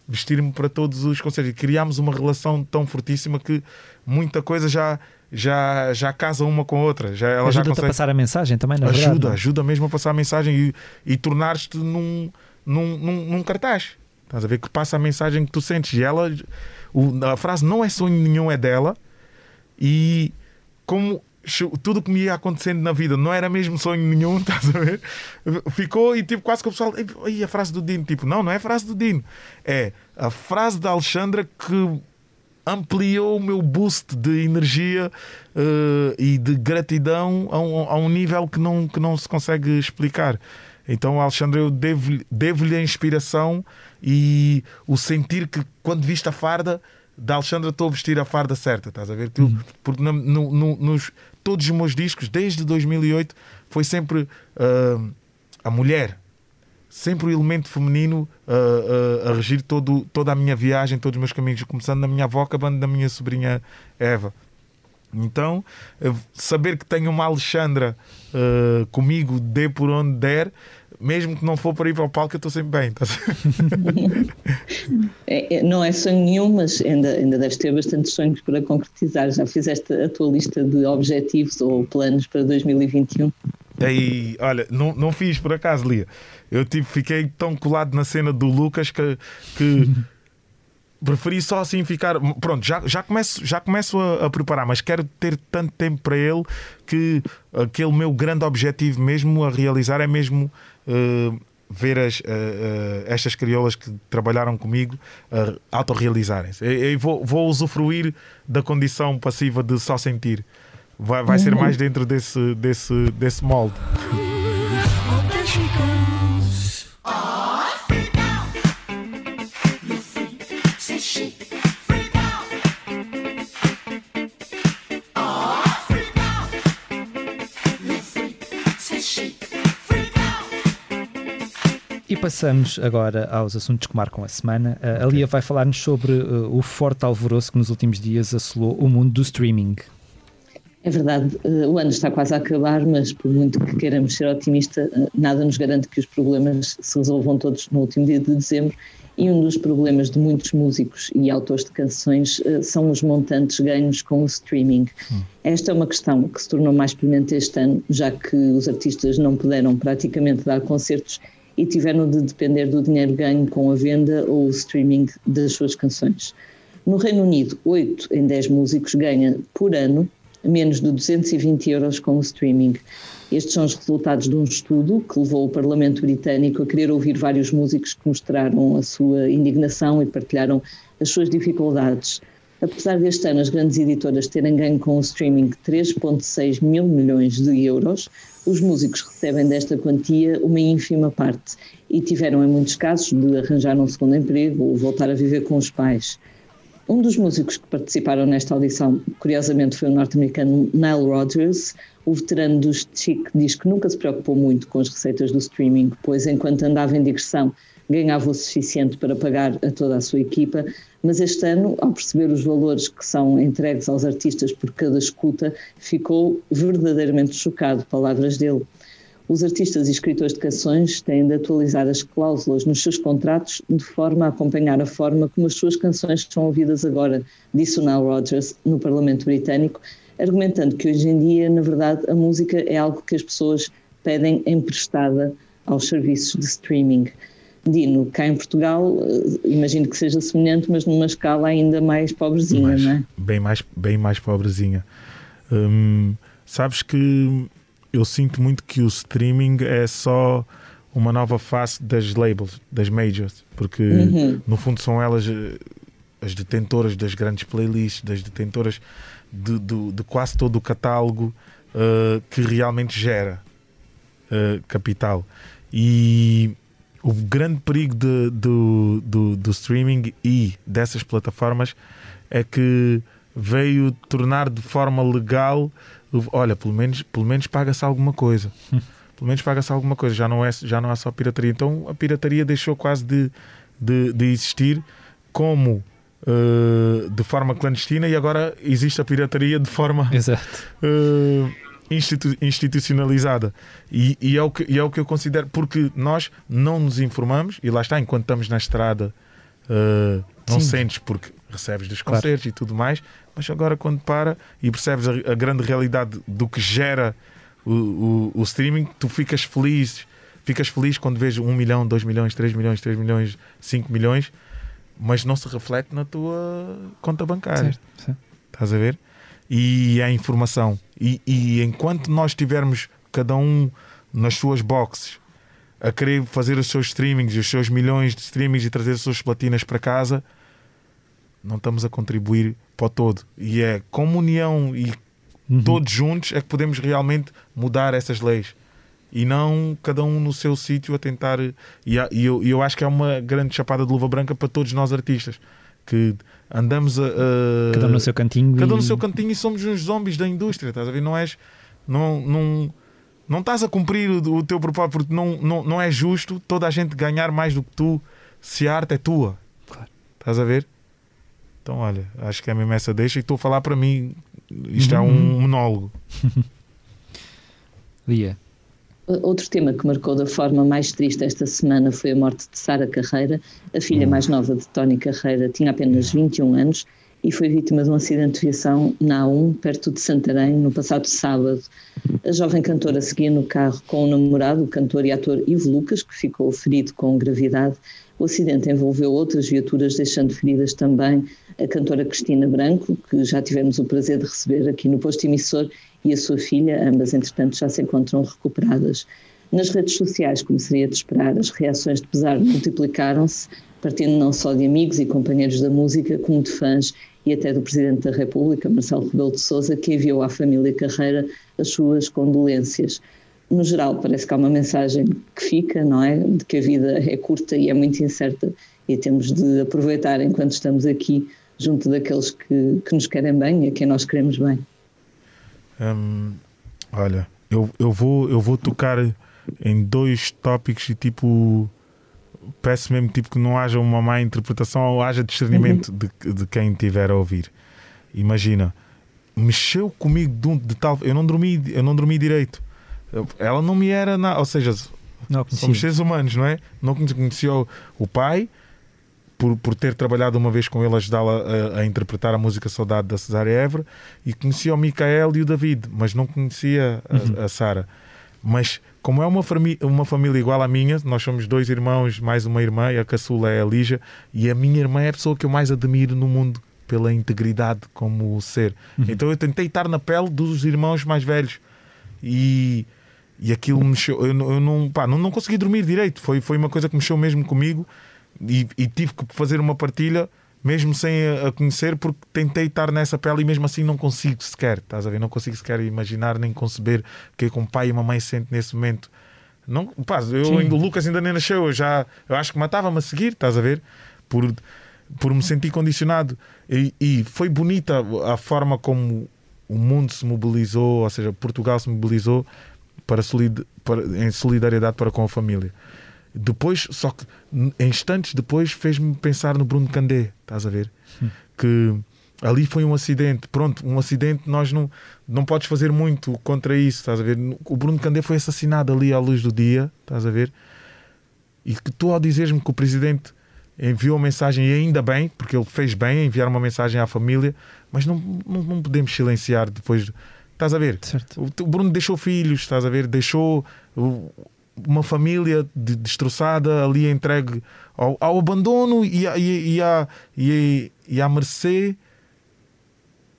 vestir-me para todos os conselhos. E criámos uma relação tão fortíssima que muita coisa já já, já casa uma com a outra. Já, ela já Ajuda-te consegue... a passar a mensagem também, na verdade. ajuda, é? ajuda mesmo a passar a mensagem e, e tornar-te num, num, num, num cartaz. Estás a ver que passa a mensagem que tu sentes. E ela, o- a frase não é sonho nenhum, é dela. E como tudo que me ia acontecendo na vida não era mesmo sonho nenhum, estás a ver? Ficou e tipo quase que o pessoal. "Ei, a frase do Dino. Tipo, não, não é a frase do Dino. É a frase da Alexandra que ampliou o meu boost de energia eh, e de gratidão a um, a um nível que não, que não se consegue explicar. Então, Alexandre, eu devo-lhe devo-lhe a inspiração e o sentir que quando viste a farda da Alexandra estou a vestir a farda certa, estás a ver? Eu- Porque na- no- no- nos, todos os meus discos, desde 2008, foi sempre ah, a mulher, sempre o elemento feminino ah, ah, a regir todo, toda a minha viagem, todos os meus caminhos, começando na minha avó, acabando na minha sobrinha Eva. Então, saber que tenho uma Alexandra comigo, dê por onde der, mesmo que não for para ir para o palco, eu estou sempre bem. ver? É- é- não é sonho nenhum, mas ainda, ainda deves ter bastantes sonhos para concretizar. Já fizeste a tua lista de objetivos ou planos para 2021? E, olha, não, não fiz por acaso, Lia. Eu tipo, fiquei tão colado na cena do Lucas que, que preferi só assim ficar. Pronto, já, já começo, já começo a, a preparar, mas quero ter tanto tempo para ele que aquele meu grande objetivo mesmo a realizar é mesmo. Eh, ver as, eh, estas crioulas que trabalharam comigo uh, autorrealizarem-se. Eu, eu vou, vou usufruir da condição passiva de só sentir. Vai, vai ser mais dentro desse, desse, desse molde. Passamos agora aos assuntos que marcam a semana. Uh, a Lia vai falar-nos sobre uh, o forte alvoroço que nos últimos dias assolou o mundo do streaming. É verdade, eh, o ano está quase a acabar, mas por muito que queiramos ser otimista, eh, nada nos garante que os problemas se resolvam todos no último dia de dezembro. E um dos problemas de muitos músicos e autores de canções são os montantes ganhos com o streaming. Esta é uma questão que se tornou mais premente este ano, já que os artistas não puderam praticamente dar concertos e tiveram de depender do dinheiro ganho com a venda ou o streaming das suas canções. No Reino Unido, 8 em 10 músicos ganham por ano menos de 220 euros com o streaming. Estes são os resultados de um estudo que levou o Parlamento Britânico a querer ouvir vários músicos que mostraram a sua indignação e partilharam as suas dificuldades. Apesar deste ano as grandes editoras terem ganho com o streaming 3,6 mil milhões de euros, os músicos recebem desta quantia uma ínfima parte e tiveram, em muitos casos, de arranjar um segundo emprego ou voltar a viver com os pais. Um dos músicos que participaram nesta audição, curiosamente, foi o norte-americano Nile Rodgers. O veterano dos Chic diz que nunca se preocupou muito com as receitas do streaming, pois enquanto andava em digressão ganhava o suficiente para pagar a toda a sua equipa, mas este ano, ao perceber os valores que são entregues aos artistas por cada escuta, ficou verdadeiramente chocado, palavras dele. Os artistas e escritores de canções têm de atualizar as cláusulas nos seus contratos de forma a acompanhar a forma como as suas canções são ouvidas agora, disse o Nile Rodgers no Parlamento Britânico, argumentando que hoje em dia, na verdade, a música é algo que as pessoas pedem emprestada aos serviços de streaming. Dino, cá em Portugal, eh, imagino que seja semelhante, mas numa escala ainda mais pobrezinha, Mais- não é? bem, mais, bem mais pobrezinha. Hum, sabes que eu sinto muito que o streaming é só uma nova face das labels, das majors, porque Uhum. no fundo são elas eh, as detentoras das grandes playlists, das detentoras de, do- de quase todo o catálogo eh, que realmente gera eh, capital. E o grande perigo de- do, do, do streaming e dessas plataformas é que veio tornar de forma legal olha, pelo menos, pelo menos paga-se alguma coisa. Pelo menos paga-se alguma coisa, já não, é, já não há só pirataria. Então a pirataria deixou quase de, de, de existir como eh, de forma clandestina e agora existe a pirataria de forma Exato. eh, institu- institucionalizada. E, e é o que, e é o que eu considero, porque nós não nos informamos, e lá está, enquanto estamos na estrada, eh, não Sim. sentes, porque recebes dos Claro. concertos e tudo mais, mas agora quando para e percebes a, a grande realidade do que gera o, o, o streaming, tu ficas feliz, ficas feliz quando vês 1 milhão, 2 milhões, 3 milhões, 3 milhões, 5 milhões, mas não se reflete na tua conta bancária. Certo, certo. Estás a ver? E a informação. E, e enquanto nós tivermos cada um nas suas boxes a querer fazer os seus streamings os seus milhões de streamings e trazer as suas platinas para casa, não estamos a contribuir para o todo. E é comunhão e Uhum. todos juntos é que podemos realmente mudar essas leis. E não cada um no seu sítio a tentar. E, eu, eu acho que é uma grande chapada de luva branca para todos nós artistas. Que andamos a. a- Cada um no seu cantinho. Cada um e- no seu cantinho e somos uns zombies da indústria, estás a ver? Não és. Não, não, não estás a cumprir o, o teu propósito porque não, não, não é justo toda a gente ganhar mais do que tu se a arte é tua. Claro. Estás a ver? Então, olha, acho que é mesmo essa deixa e estou a falar para mim. Isto é Uhum. um monólogo. Lia. Outro tema que marcou da forma mais triste esta semana foi a morte de Sara Carreira, a filha Hum. mais nova de Tony Carreira, tinha apenas 21 anos e foi vítima de um acidente de viação na A1, perto de Santarém, no passado sábado. A jovem cantora seguia no carro com o namorado, o cantor e ator Ivo Lucas, que ficou ferido com gravidade. O acidente envolveu outras viaturas, deixando feridas também a cantora Cristina Branco, que já tivemos o prazer de receber aqui no posto emissor, e a sua filha, ambas entretanto já se encontram recuperadas. Nas redes sociais, como seria de esperar, as reações de pesar multiplicaram-se, partindo não só de amigos e companheiros da música, como de fãs e até do Presidente da República, Marcelo Rebelo de Sousa, que enviou à família Carreira as suas condolências. No geral, parece que há uma mensagem que fica, não é? De que a vida é curta e é muito incerta e temos de aproveitar enquanto estamos aqui junto daqueles que, que nos querem bem e a quem nós queremos bem. Hum, olha, eu, eu, vou, eu vou tocar em dois tópicos e tipo peço mesmo tipo, que não haja uma má interpretação ou haja discernimento de, de quem tiver a ouvir. Imagina, mexeu comigo de, um- de tal. Eu não dormi, eu não dormi direito. Ela não me era nada, ou seja, Não, somos seres humanos, não é? Não conhe- conhecia o, o pai por, por ter trabalhado uma vez com ele, ajudá-la a, a interpretar a música Saudade da Cesária Évora, e conhecia o Micael e o David, mas não conhecia a, a Sara. Mas como é uma, uma família igual à minha, nós somos dois irmãos, mais uma irmã, e a caçula é a Lígia, e a minha irmã é a pessoa que eu mais admiro no mundo pela integridade como ser. Então eu tentei estar na pele dos irmãos mais velhos e, e aquilo mexeu. Eu, não- eu não, pá, não, não consegui dormir direito. Foi, foi uma coisa que mexeu mesmo comigo e, e tive que fazer uma partilha, mesmo sem a, conhecer, porque tentei estar nessa pele e mesmo assim não consigo sequer. Estás a ver? Não consigo sequer imaginar nem conceber o que é que um pai e uma mãe sentem nesse momento. Não, pá, eu, Sim. ainda- o Lucas ainda nem nasceu, eu já eu acho que matava-me a seguir, estás a ver? Por, por me sentir condicionado. E, e foi bonita a forma como o mundo se mobilizou, ou seja, Portugal se mobilizou para, solid, para- em solidariedade para com a família. Depois, só que instantes depois, fez-me pensar no Bruno Candé, estás a ver? Que ali foi um acidente, pronto, um acidente, nós não, não podes fazer muito contra isso, estás a ver? O Bruno Candé foi assassinado ali à luz do dia, estás a ver? E que tu, ao dizeres-me que o presidente enviou a mensagem, e ainda bem, porque ele fez bem enviar uma mensagem à família, mas não, não, não podemos silenciar depois. de- Estás a ver? Certo. O Bruno deixou filhos, estás a ver? Deixou uma família de- destroçada ali entregue ao, ao abandono e, à- e, e, à, e, e à mercê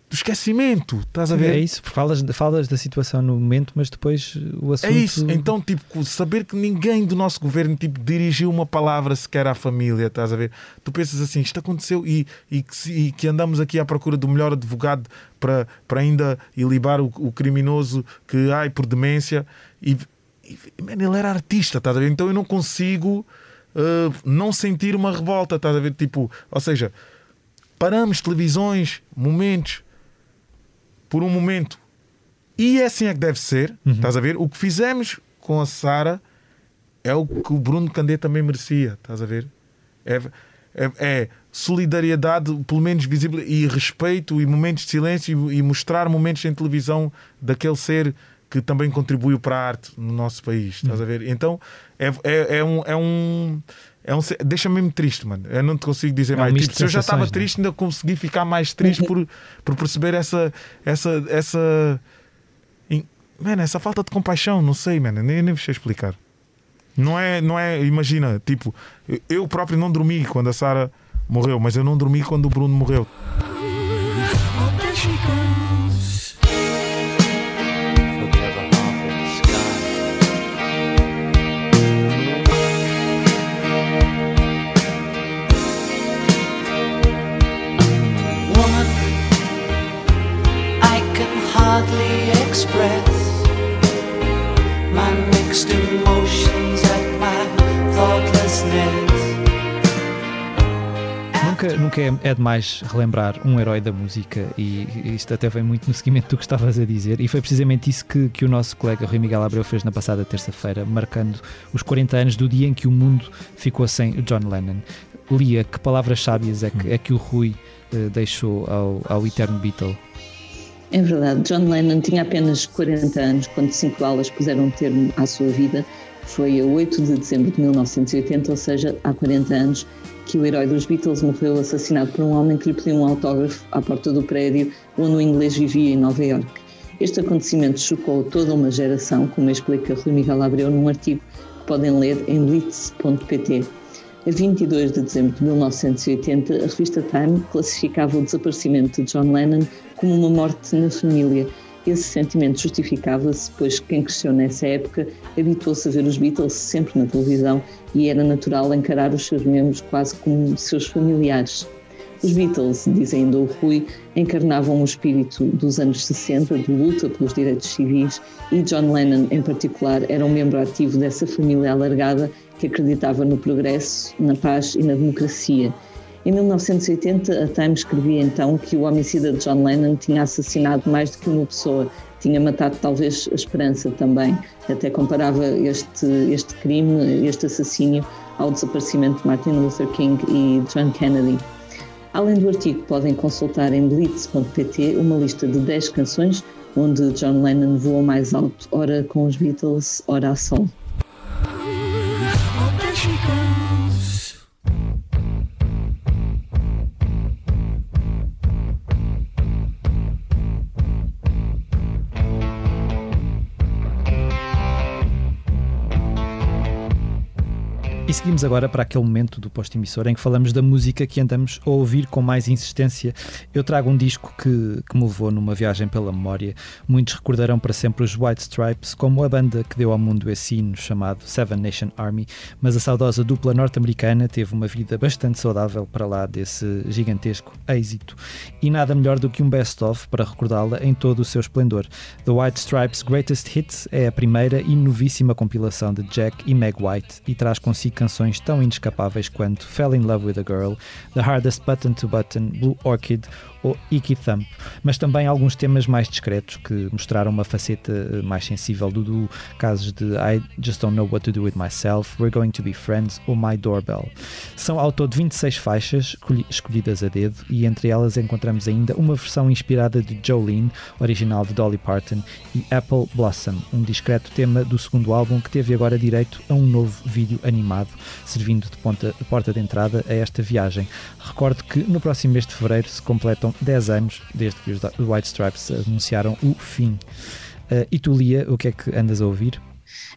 do esquecimento, estás a ver? É isso, porque falas, falas da situação no momento, mas depois o assunto. É isso. Então, tipo, saber que ninguém do nosso governo tipo, dirigiu uma palavra sequer à família, estás a ver? Tu pensas assim, isto aconteceu e, e, que, e que andamos aqui à procura do melhor advogado para, para ainda ilibar o, o criminoso que ai por demência. E man, ele era artista, estás a ver? Então eu não consigo uh, não sentir uma revolta, estás a ver? Tipo, ou seja, paramos televisões, momentos, por um momento e assim é que deve ser, estás a ver? O que fizemos com a Sara é o que o Bruno Candé também merecia, estás a ver? É, é, é solidariedade, pelo menos visível, e respeito, e momentos de silêncio, e, e mostrar momentos em televisão daquele ser que também contribuiu para a arte no nosso país. Estás a ver? Então é, é, é um. É um é um, deixa-me mesmo triste, mano. Eu não te consigo dizer É mais. Tipo, se eu já estava né? triste, ainda consegui ficar mais triste por, por perceber essa. essa, essa em- Mano, essa falta de compaixão, não sei, mano. Nem, nem vos sei explicar. Não é, não é, imagina, tipo, eu- eu próprio não dormi quando a Sara morreu, mas eu não dormi quando o Bruno morreu. Hardly express my mixed emotions at my thoughtlessness. Nunca, nunca é, é demais relembrar um herói da música e isto até vem muito no seguimento do que estavas a dizer e foi precisamente isso que, que o nosso colega Rui Miguel Abreu fez na passada terça-feira, marcando os 40 anos do dia em que o mundo ficou sem John Lennon. Lia, que palavras sábias é que, é que o Rui eh, deixou ao, ao eterno Beatle? É verdade, John Lennon tinha apenas 40 anos quando cinco balas puseram termo à sua vida. Foi a 8 de dezembro de 1980, ou seja, há 40 anos, que o herói dos Beatles morreu assassinado por um homem que lhe pediu um autógrafo à porta do prédio onde o inglês vivia em Nova York. Este acontecimento chocou toda uma geração, como explica Rui Miguel Abreu num artigo que podem ler em blitz.pt. A 22 de dezembro de 1980, a revista Time classificava o desaparecimento de John Lennon como uma morte na família. Esse sentimento justificava-se, pois quem cresceu nessa época habituou-se a ver os Beatles sempre na televisão e era natural encarar os seus membros quase como seus familiares. Os Beatles, diz ainda o Rui, encarnavam o espírito dos anos 60 de luta pelos direitos civis e John Lennon, em particular, era um membro ativo dessa família alargada que acreditava no progresso, na paz e na democracia. Em 1980, a Times escrevia então que o homicida de John Lennon tinha assassinado mais do que uma pessoa, tinha matado talvez a esperança também. Até comparava este, este crime, este assassínio, ao desaparecimento de Martin Luther King e John Kennedy. Além do artigo, podem consultar em blitz.pt uma lista de 10 canções onde John Lennon voou mais alto, ora com os Beatles, ora a sol. E seguimos agora para aquele momento do posto emissor em que falamos da música que andamos a ouvir com mais insistência. Eu trago um disco que, que me levou numa viagem pela memória. Muitos recordarão para sempre os White Stripes como a banda que deu ao mundo esse hino chamado Seven Nation Army, mas a saudosa dupla norte-americana teve uma vida bastante saudável para lá desse gigantesco êxito. E nada melhor do que um best-of para recordá-la em todo o seu esplendor. The White Stripes Greatest Hits é a primeira e novíssima compilação de Jack e Meg White e traz consigo canções tão inescapáveis quanto Fell in Love with a Girl, The Hardest Button to Button, Blue Orchid ou Icky Thump, mas também alguns temas mais discretos que mostraram uma faceta eh, mais sensível do duo, casos de I Just Don't Know What to Do With Myself, We're Going to Be Friends ou My Doorbell. São ao todo 26 faixas escolhi- escolhidas a dedo e entre elas encontramos ainda uma versão inspirada de Jolene, original de Dolly Parton, e Apple Blossom, um discreto tema do segundo álbum que teve agora direito a um novo vídeo animado, servindo de ponta- porta de entrada a esta viagem. Recordo que no próximo mês de fevereiro se completam 10 anos desde que os White Stripes anunciaram o fim. Uh, e tu, Lia, o que é que andas a ouvir?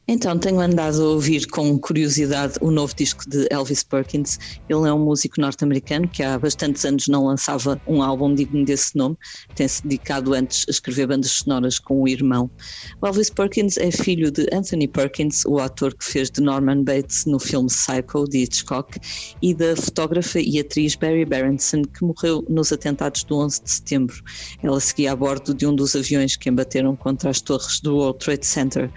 Então, tenho andado a ouvir com curiosidade o novo disco de Elvis Perkins. Ele é um músico norte-americano que há bastantes anos não lançava um álbum digno desse nome. Tem-se dedicado antes a escrever bandas sonoras com o irmão. O Elvis Perkins é filho de Anthony Perkins, o ator que fez de Norman Bates no filme Psycho, de Hitchcock, e da fotógrafa e atriz Barry Berenson, que morreu nos atentados do 11 de setembro. Ela seguia a bordo de um dos aviões que embateram contra as torres do World Trade Center.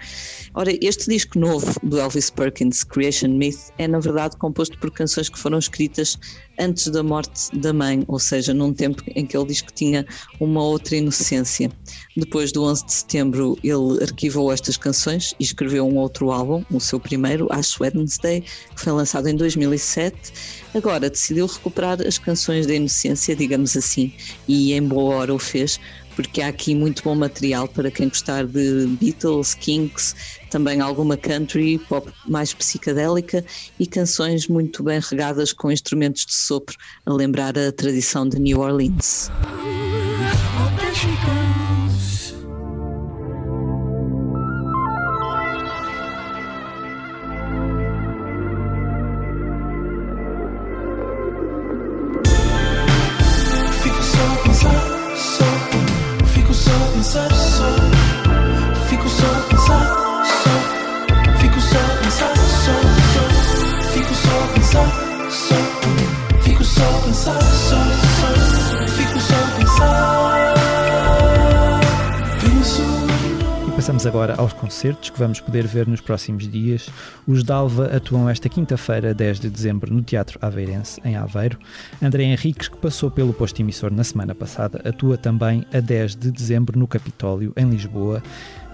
Ora, este disco novo do Elvis Perkins, Creation Myth, é na verdade composto por canções que foram escritas antes da morte da mãe, ou seja, num tempo em que ele diz que tinha uma outra inocência. Depois do 11 de setembro, ele arquivou estas canções e escreveu um outro álbum, o seu primeiro, Ash Wednesday, que foi lançado em 2007. Agora decidiu recuperar as canções da inocência, digamos assim, e em boa hora o fez, porque há aqui muito bom material para quem gostar de Beatles, Kinks, também alguma country, pop mais psicadélica e canções muito bem regadas com instrumentos de sopro, a lembrar a tradição de New Orleans. Passamos agora aos concertos que vamos poder ver nos próximos dias. Os Dalva atuam esta quinta-feira, 10 de dezembro, no Teatro Aveirense, em Aveiro. André Henriques, que passou pelo posto emissor na semana passada, atua também a 10 de dezembro no Capitólio, em Lisboa.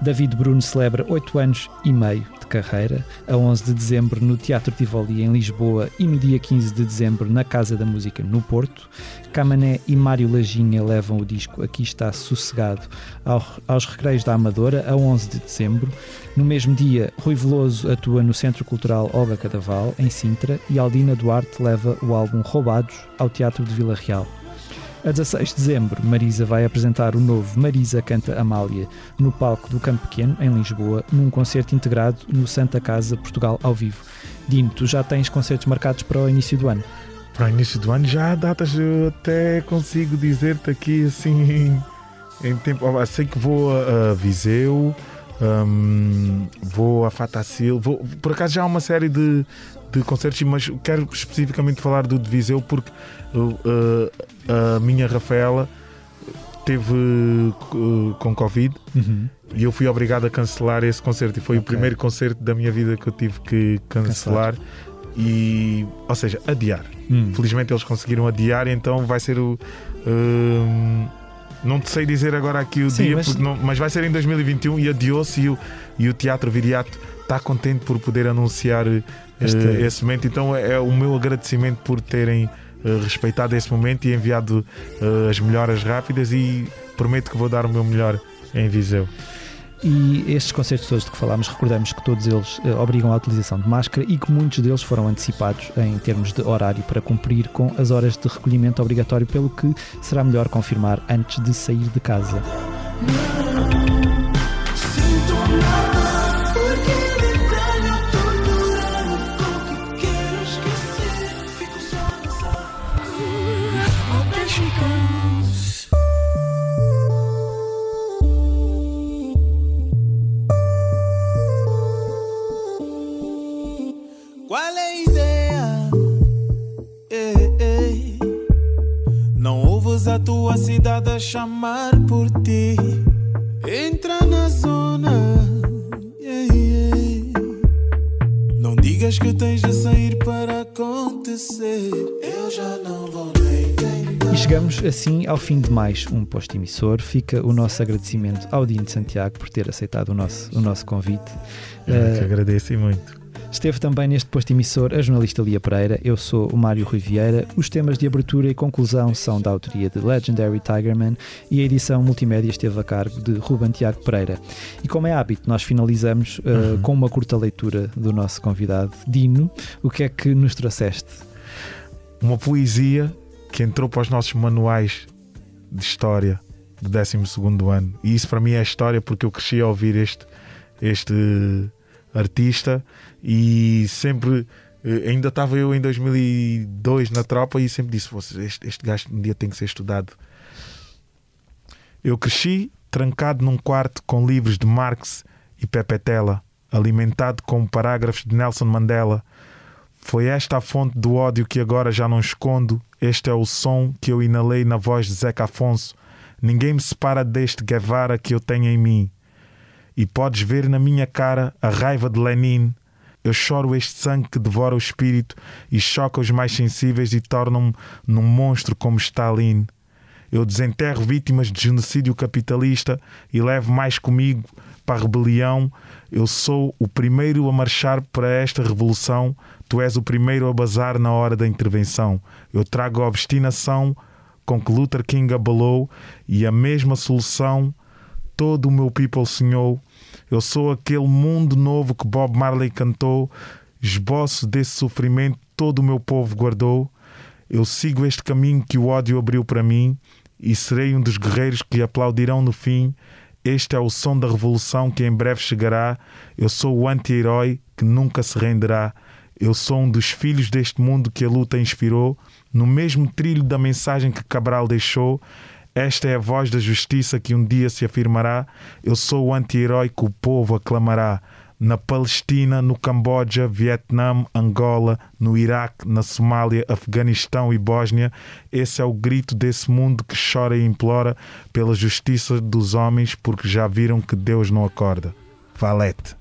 David Bruno celebra 8 anos e meio carreira, a 11 de dezembro no Teatro Tivoli, em Lisboa, e no dia 15 de dezembro na Casa da Música, no Porto. Camané e Mário Lajinha levam o disco Aqui Está Sossegado ao- aos Recreios da Amadora, a 11 de dezembro. No mesmo dia, Rui Veloso atua no Centro Cultural Olga Cadaval, em Sintra, e Aldina Duarte leva o álbum Roubados ao Teatro de Vila Real. A 16 de dezembro, Marisa vai apresentar o novo Marisa Canta Amália no palco do Campo Pequeno, em Lisboa, num concerto integrado no Santa Casa Portugal ao vivo. Dino, tu já tens concertos marcados para o início do ano? Para o início do ano já há datas, eu até consigo dizer-te aqui assim em tempo. Sei que vou a Viseu, hum, vou a Fatacil, vou, por acaso já há uma série de, de concertos, mas quero especificamente falar do de Viseu porque uh, uh, a minha Rafaela teve uh, com Covid e eu fui obrigado a cancelar esse concerto e foi o Ok. primeiro concerto da minha vida que eu tive que cancelar. E, ou seja, adiar. Hum. Felizmente eles conseguiram adiar, então vai ser o. hum, não te sei dizer agora aqui o Sim, dia, mas- não- mas vai ser em 2021 e adiou-se e o, e o Teatro Viriato está contente por poder anunciar eh, Este- esse momento. Então é, é o meu agradecimento por terem eh, respeitado esse momento e enviado eh, as melhoras rápidas e prometo que vou dar o meu melhor em Viseu. E estes concertos todos de que falámos, recordamos que todos eles eh, obrigam à utilização de máscara e que muitos deles foram antecipados em termos de horário para cumprir com as horas de recolhimento obrigatório, pelo que será melhor confirmar antes de sair de casa. A tua cidade a chamar por ti. Entra na zona. Yeah, yeah. Não digas que tens de sair para acontecer. Eu já não vou nem tentar. E chegamos assim ao fim de mais um posto emissor. Fica o nosso agradecimento ao Dino de Santiago por ter aceitado o nosso, o nosso convite. Eu Eh, que agradeço e muito. Esteve também neste posto emissor a jornalista Lia Pereira, eu sou o Mário Rui Vieira. Os temas de abertura e conclusão são da autoria de Legendary Tigerman e a edição multimédia esteve a cargo de Ruben Tiago Pereira. E como é hábito, nós finalizamos uh, Uhum. com uma curta leitura do nosso convidado, Dino. O que é que nos trouxeste? Uma poesia que entrou para os nossos manuais de história do 12 ano. E isso para mim é história porque eu cresci a ouvir este, este artista e sempre. eh, Ainda estava eu em 2002 na tropa e sempre disse: "Vocês, este, este gajo um dia tem que ser estudado. Eu cresci trancado num quarto com livros de Marx e Pepe Tela, alimentado com parágrafos de Nelson Mandela. Foi esta a fonte do ódio que agora já não escondo. Este é o som que eu inalei na voz de Zeca Afonso. Ninguém me separa deste Guevara que eu tenho em mim. E podes ver na minha cara a raiva de Lenin. Eu choro este sangue que devora o espírito e choca os mais sensíveis e torna-me num monstro como Stalin. Eu desenterro vítimas de genocídio capitalista e levo mais comigo para a rebelião. Eu sou o primeiro a marchar para esta revolução. Tu és o primeiro a bazar na hora da intervenção. Eu trago a obstinação com que Luther King abalou e a mesma solução todo o meu people sonhou. Eu sou aquele mundo novo que Bob Marley cantou, esboço desse sofrimento todo o meu povo guardou. Eu sigo este caminho que o ódio abriu para mim e serei um dos guerreiros que aplaudirão no fim. Este é o som da revolução que em breve chegará. Eu sou o anti-herói que nunca se renderá. Eu sou um dos filhos deste mundo que a luta inspirou, no mesmo trilho da mensagem que Cabral deixou. Esta é a voz da justiça que um dia se afirmará. Eu sou o anti-herói que o povo aclamará. Na Palestina, no Camboja, Vietnã, Angola, no Iraque, na Somália, Afeganistão e Bósnia, esse é o grito desse mundo que chora e implora pela justiça dos homens, porque já viram que Deus não acorda. Valete.